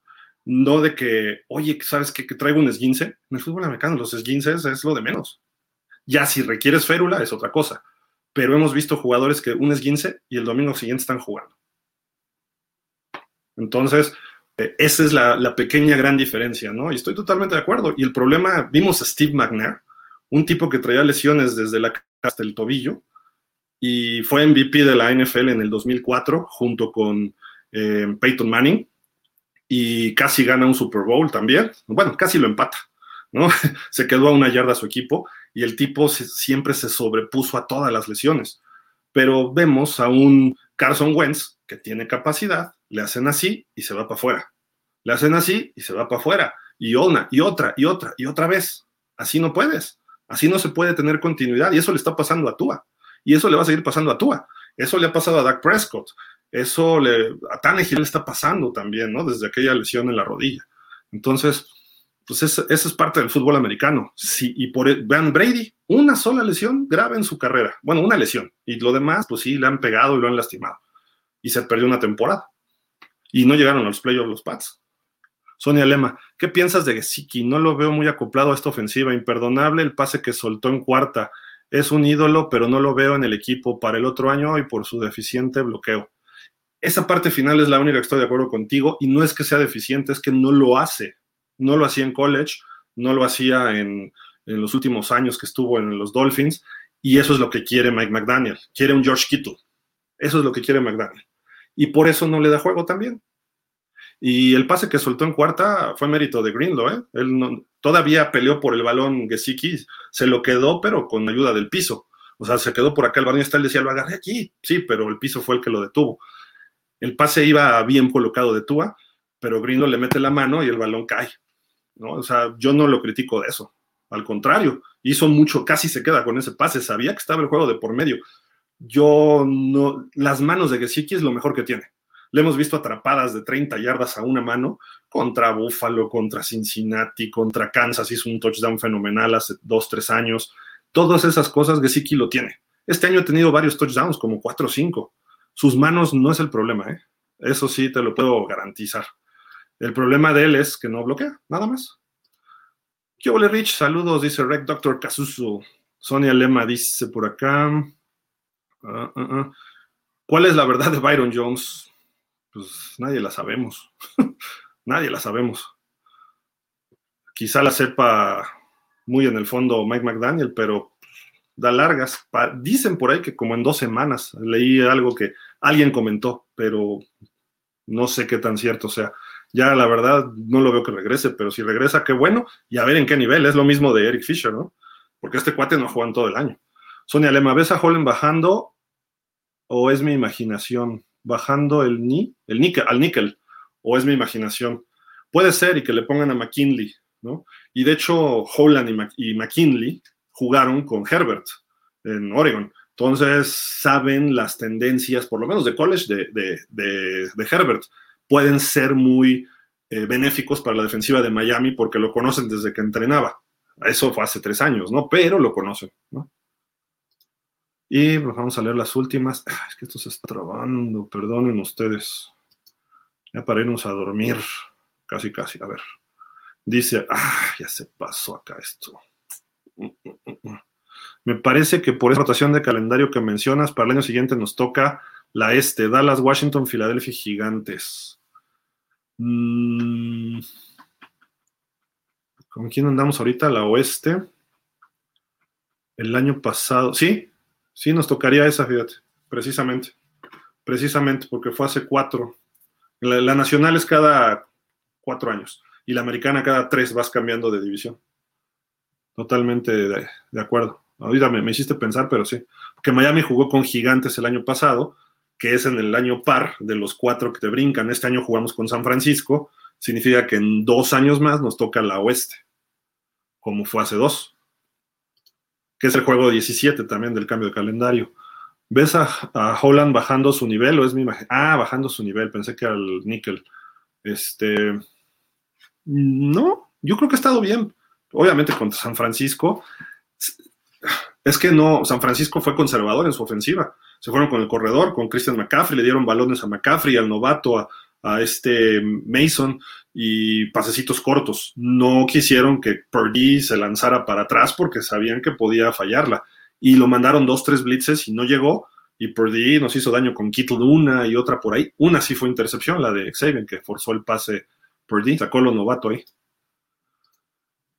No de que, oye, ¿sabes qué? Que traigo un esguince. En el fútbol americano los esguinces es lo de menos. Ya si requieres férula es otra cosa. Pero hemos visto jugadores que un esguince y el domingo siguiente están jugando. Entonces, eh, esa es la, pequeña gran diferencia, ¿no? Y estoy totalmente de acuerdo. Y el problema, vimos a Steve McNair, un tipo que traía lesiones desde la hasta el tobillo y fue MVP de la NFL en el 2004 junto con eh, Peyton Manning y casi gana un Super Bowl también. Bueno, casi lo empata, ¿no? se quedó a una yarda su equipo y el tipo siempre se sobrepuso a todas las lesiones. Pero vemos a un Carson Wentz que tiene capacidad, le hacen así y se va para afuera. Le hacen así y se va para afuera. Y una, y otra, y otra, y otra vez. Así no puedes. Así no se puede tener continuidad y eso le está pasando a Tua. Y eso le va a seguir pasando a Tua. Eso le ha pasado a Dak Prescott. Eso le, a Tannehill le está pasando también, ¿no? Desde aquella lesión en la rodilla. Entonces, pues esa, es parte del fútbol americano. Sí, y por e, vean Brady, una sola lesión grave en su carrera. Bueno, una lesión. Y lo demás, pues sí, le han pegado y lo han lastimado. Y se perdió una temporada. Y no llegaron a los playoffs los Pats. Sonia Lema, ¿qué piensas de Gesicki? No lo veo muy acoplado a esta ofensiva. Imperdonable el pase que soltó en cuarta. Es un ídolo, pero no lo veo en el equipo para el otro año y por su deficiente bloqueo. Esa parte final es la única que estoy de acuerdo contigo y no es que sea deficiente, es que no lo hace. No lo hacía en college, no lo hacía en, en los últimos años que estuvo en los Dolphins y eso es lo que quiere Mike McDaniel. Quiere un George Kittle. Eso es lo que quiere McDaniel. Y por eso no le da juego también. Y el pase que soltó en cuarta fue mérito de Greenlow, ¿eh? Él todavía peleó por el balón Gesicki, se lo quedó, pero con ayuda del piso. O sea, se quedó por acá el balón está, él decía, lo agarré aquí. Sí, pero el piso fue el que lo detuvo. El pase iba bien colocado de Tua, pero Greenlow le mete la mano y el balón cae. ¿No? O sea, yo no lo critico de eso. Al contrario, hizo mucho, casi se queda con ese pase. Sabía que estaba el juego de por medio. Yo no, las manos de Gesicki es lo mejor que tiene le hemos visto atrapadas de 30 yardas a una mano contra Buffalo, contra Cincinnati, contra Kansas, hizo un touchdown fenomenal hace dos, tres años. Todas esas cosas Gesicki lo tiene. Este año ha tenido varios touchdowns, como cuatro o cinco. Sus manos no es el problema, ¿eh? Eso sí te lo puedo garantizar. El problema de él es que no bloquea, nada más. ¿Qué ole, Rich? Saludos, dice Rec Doctor Casuso. Sonia Lema dice por acá. Ah, ah, ah. ¿Cuál es la verdad de Byron Jones? pues nadie la sabemos. nadie la sabemos. Quizá la sepa muy en el fondo Mike McDaniel, pero da largas. Dicen por ahí que como en dos semanas leí algo que alguien comentó, pero no sé qué tan cierto sea. Ya la verdad no lo veo que regrese, pero si regresa, qué bueno. Y a ver en qué nivel. Es lo mismo de Eric Fisher, ¿no? Porque este cuate no juega en todo el año. Sonia Lema, ¿ves a Holland bajando o es mi imaginación? bajando el ni, el níquel, al níquel, o es mi imaginación. Puede ser y que le pongan a McKinley, ¿no? Y de hecho, Holland y, McKinley jugaron con Herbert en Oregon. Entonces, saben las tendencias, por lo menos de college, de, de, Herbert. Pueden ser muy eh, benéficos para la defensiva de Miami porque lo conocen desde que entrenaba. Eso fue hace tres años, ¿no? Pero lo conocen, ¿no? Y pues, vamos a leer las últimas. es que esto se está trabando, perdonen ustedes. Ya para irnos a dormir. Casi, casi. A ver. Dice, ah, ya se pasó acá esto. Me parece que por esa rotación de calendario que mencionas, para el año siguiente nos toca la este, Dallas, Washington, Filadelfia, Gigantes. Mm. ¿Con quién andamos ahorita? La oeste. El año pasado, sí, Sí, nos tocaría esa, fíjate, precisamente. Precisamente, porque fue hace cuatro. La, nacional es cada cuatro años y la americana cada tres vas cambiando de división. Totalmente de, acuerdo. Ahorita me, me, hiciste pensar, pero sí. Porque Miami jugó con Gigantes el año pasado, que es en el año par de los cuatro que te brincan. Este año jugamos con San Francisco. Significa que en dos años más nos toca la oeste, como fue hace dos que es el juego 17 también del cambio de calendario. ¿Ves a, a, Holland bajando su nivel o es mi imagen? Ah, bajando su nivel, pensé que al níquel. Este. No, yo creo que ha estado bien. Obviamente contra San Francisco. Es que no, San Francisco fue conservador en su ofensiva. Se fueron con el corredor, con Christian McCaffrey, le dieron balones a McCaffrey, al novato, a, este Mason y pasecitos cortos. No quisieron que Purdy se lanzara para atrás porque sabían que podía fallarla y lo mandaron dos, tres blitzes y no llegó. Y Purdy nos hizo daño con Kittle una y otra por ahí. Una sí fue intercepción, la de Xavier, que forzó el pase Purdy, sacó lo novato ahí.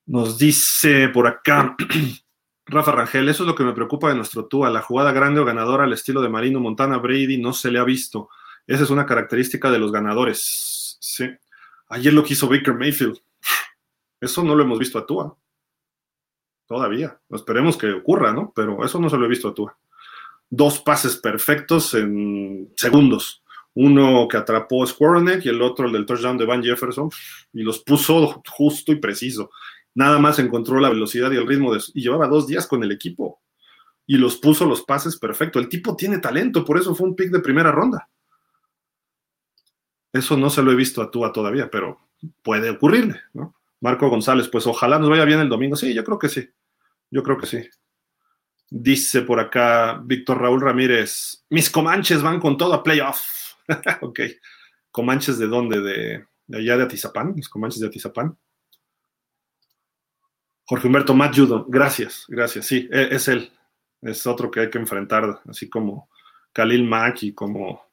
Nos dice por acá Rafa Rangel, eso es lo que me preocupa de nuestro Tua, la jugada grande o ganadora al estilo de Marino Montana Brady no se le ha visto. Esa es una característica de los ganadores. Sí. Ayer lo quiso Baker Mayfield. Eso no lo hemos visto a Tua todavía. Esperemos que ocurra, ¿no? Pero eso no se lo he visto a Tua. Dos pases perfectos en segundos. Uno que atrapó a Squirrelneck y el otro el del touchdown de Van Jefferson y los puso justo y preciso. Nada más encontró la velocidad y el ritmo de, y llevaba dos días con el equipo y los puso los pases perfecto. El tipo tiene talento, por eso fue un pick de primera ronda. Eso no se lo he visto a Tua todavía, pero puede ocurrirle, ¿no? Marco González, pues ojalá nos vaya bien el domingo. Sí, yo creo que sí. Yo creo que sí. Dice por acá Víctor Raúl Ramírez, mis Comanches van con todo a playoff. ok. ¿Comanches de dónde? De, allá de Atizapán, mis Comanches de Atizapán. Jorge Humberto Matt Judon, gracias, gracias. Sí, e, es él. Es otro que hay que enfrentar, así como Khalil Mack y como.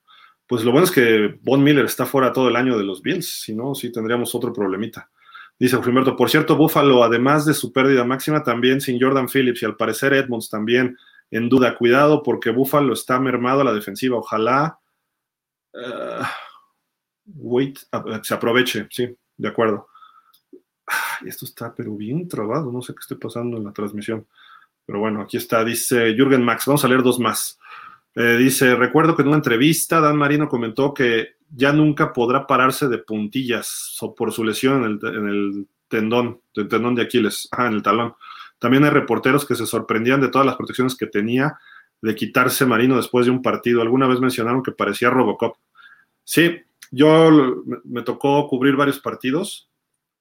Pues lo bueno es que Von Miller está fuera todo el año de los Bills, si no, sí tendríamos otro problemita. Dice Humberto, por cierto, Buffalo, además de su pérdida máxima, también sin Jordan Phillips y al parecer Edmonds también en duda. Cuidado porque Buffalo está mermado a la defensiva. Ojalá uh, wait, se aproveche, sí, de acuerdo. Esto está pero bien trabado, no sé qué esté pasando en la transmisión. Pero bueno, aquí está, dice Jürgen Max, vamos a leer dos más. Eh, dice, recuerdo que en una entrevista Dan Marino comentó que ya nunca podrá pararse de puntillas por su lesión en el, tendón, tendón de Aquiles, en el talón. También hay reporteros que se sorprendían de todas las protecciones que tenía de quitarse Marino después de un partido. Alguna vez mencionaron que parecía Robocop. Sí, yo me tocó cubrir varios partidos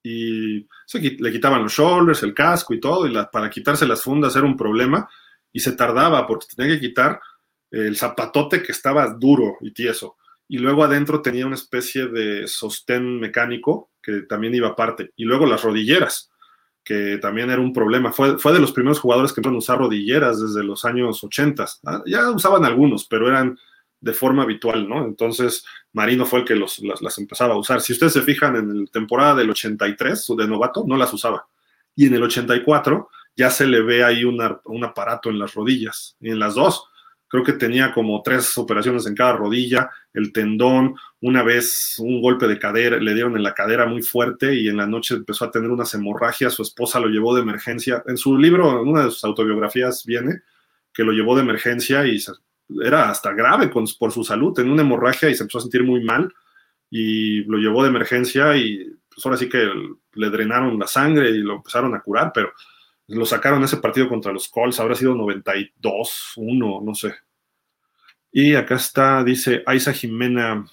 y le quitaban los shoulders, el casco y todo, y para quitarse las fundas era un problema y se tardaba porque tenía que quitar el zapatote que estaba duro y tieso y luego adentro tenía una especie de sostén mecánico que también iba aparte, y luego las rodilleras, que también era un problema. Fue, fue de los primeros jugadores que empezaron a usar rodilleras desde los años 80. Ah, ya usaban algunos, pero eran de forma habitual, ¿no? Entonces, Marino fue el que los, las, empezaba a usar. Si ustedes se fijan en la temporada del 83, de novato, no las usaba. Y en el 84 ya se le ve ahí un aparato en las rodillas, en las dos creo que tenía como tres operaciones en cada rodilla, el tendón, una vez un golpe de cadera, le dieron en la cadera muy fuerte y en la noche empezó a tener unas hemorragias, su esposa lo llevó de emergencia. En su libro, en una de sus autobiografías viene que lo llevó de emergencia y era hasta grave por su salud, tenía una hemorragia y se empezó a sentir muy mal y lo llevó de emergencia y pues ahora sí que le drenaron la sangre y lo empezaron a curar, pero lo sacaron ese partido contra los Colts, habrá sido 92-1, no sé. Y acá está, dice Aiza Jimena,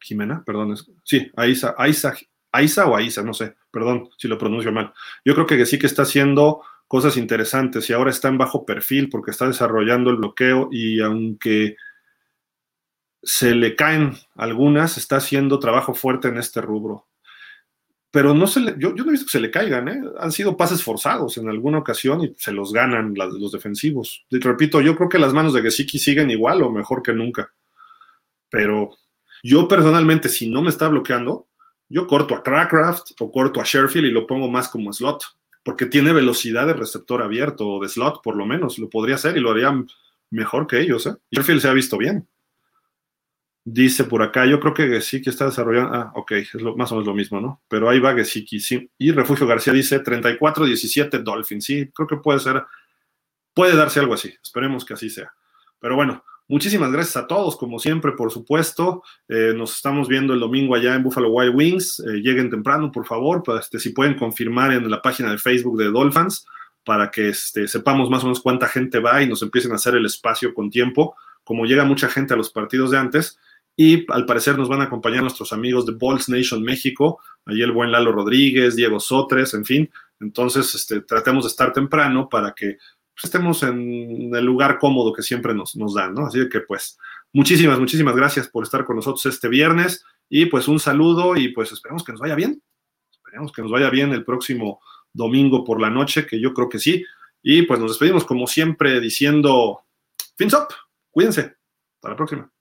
Jimena, perdón, sí, Aiza, Aiza, Aiza o Aiza, no sé, perdón si lo pronuncio mal. Yo creo que sí que está haciendo cosas interesantes y ahora está en bajo perfil porque está desarrollando el bloqueo y aunque se le caen algunas, está haciendo trabajo fuerte en este rubro pero no se le, yo, no he visto que se le caigan, ¿eh? han sido pases forzados en alguna ocasión y se los ganan los defensivos. Repito, yo creo que las manos de Gesicki siguen igual o mejor que nunca. Pero yo personalmente, si no me está bloqueando, yo corto a Crackraft o corto a Sherfield y lo pongo más como slot, porque tiene velocidad de receptor abierto o de slot, por lo menos, lo podría hacer y lo haría mejor que ellos. ¿eh? Sherfield se ha visto bien. Dice por acá, yo creo que Gesicki está desarrollando. Ah, ok, es más o menos lo mismo, ¿no? Pero ahí va Gesicki, sí. Y Refugio García dice 34-17 Dolphins. Sí, creo que puede ser, puede darse algo así. Esperemos que así sea. Pero bueno, muchísimas gracias a todos, como siempre, por supuesto. Eh, nos estamos viendo el domingo allá en Buffalo Wild Wings. Eh, lleguen temprano, por favor. Pues, este, si pueden confirmar en la página de Facebook de Dolphins para que este, sepamos más o menos cuánta gente va y nos empiecen a hacer el espacio con tiempo, como llega mucha gente a los partidos de antes. Y al parecer nos van a acompañar nuestros amigos de Balls Nation México, allí el buen Lalo Rodríguez, Diego Sotres, en fin. Entonces, este, tratemos de estar temprano para que pues, estemos en el lugar cómodo que siempre nos, nos dan, ¿no? Así que, pues, muchísimas, muchísimas gracias por estar con nosotros este viernes y pues un saludo y pues esperemos que nos vaya bien. Esperemos que nos vaya bien el próximo domingo por la noche, que yo creo que sí. Y pues nos despedimos como siempre diciendo, fins up, cuídense, hasta la próxima.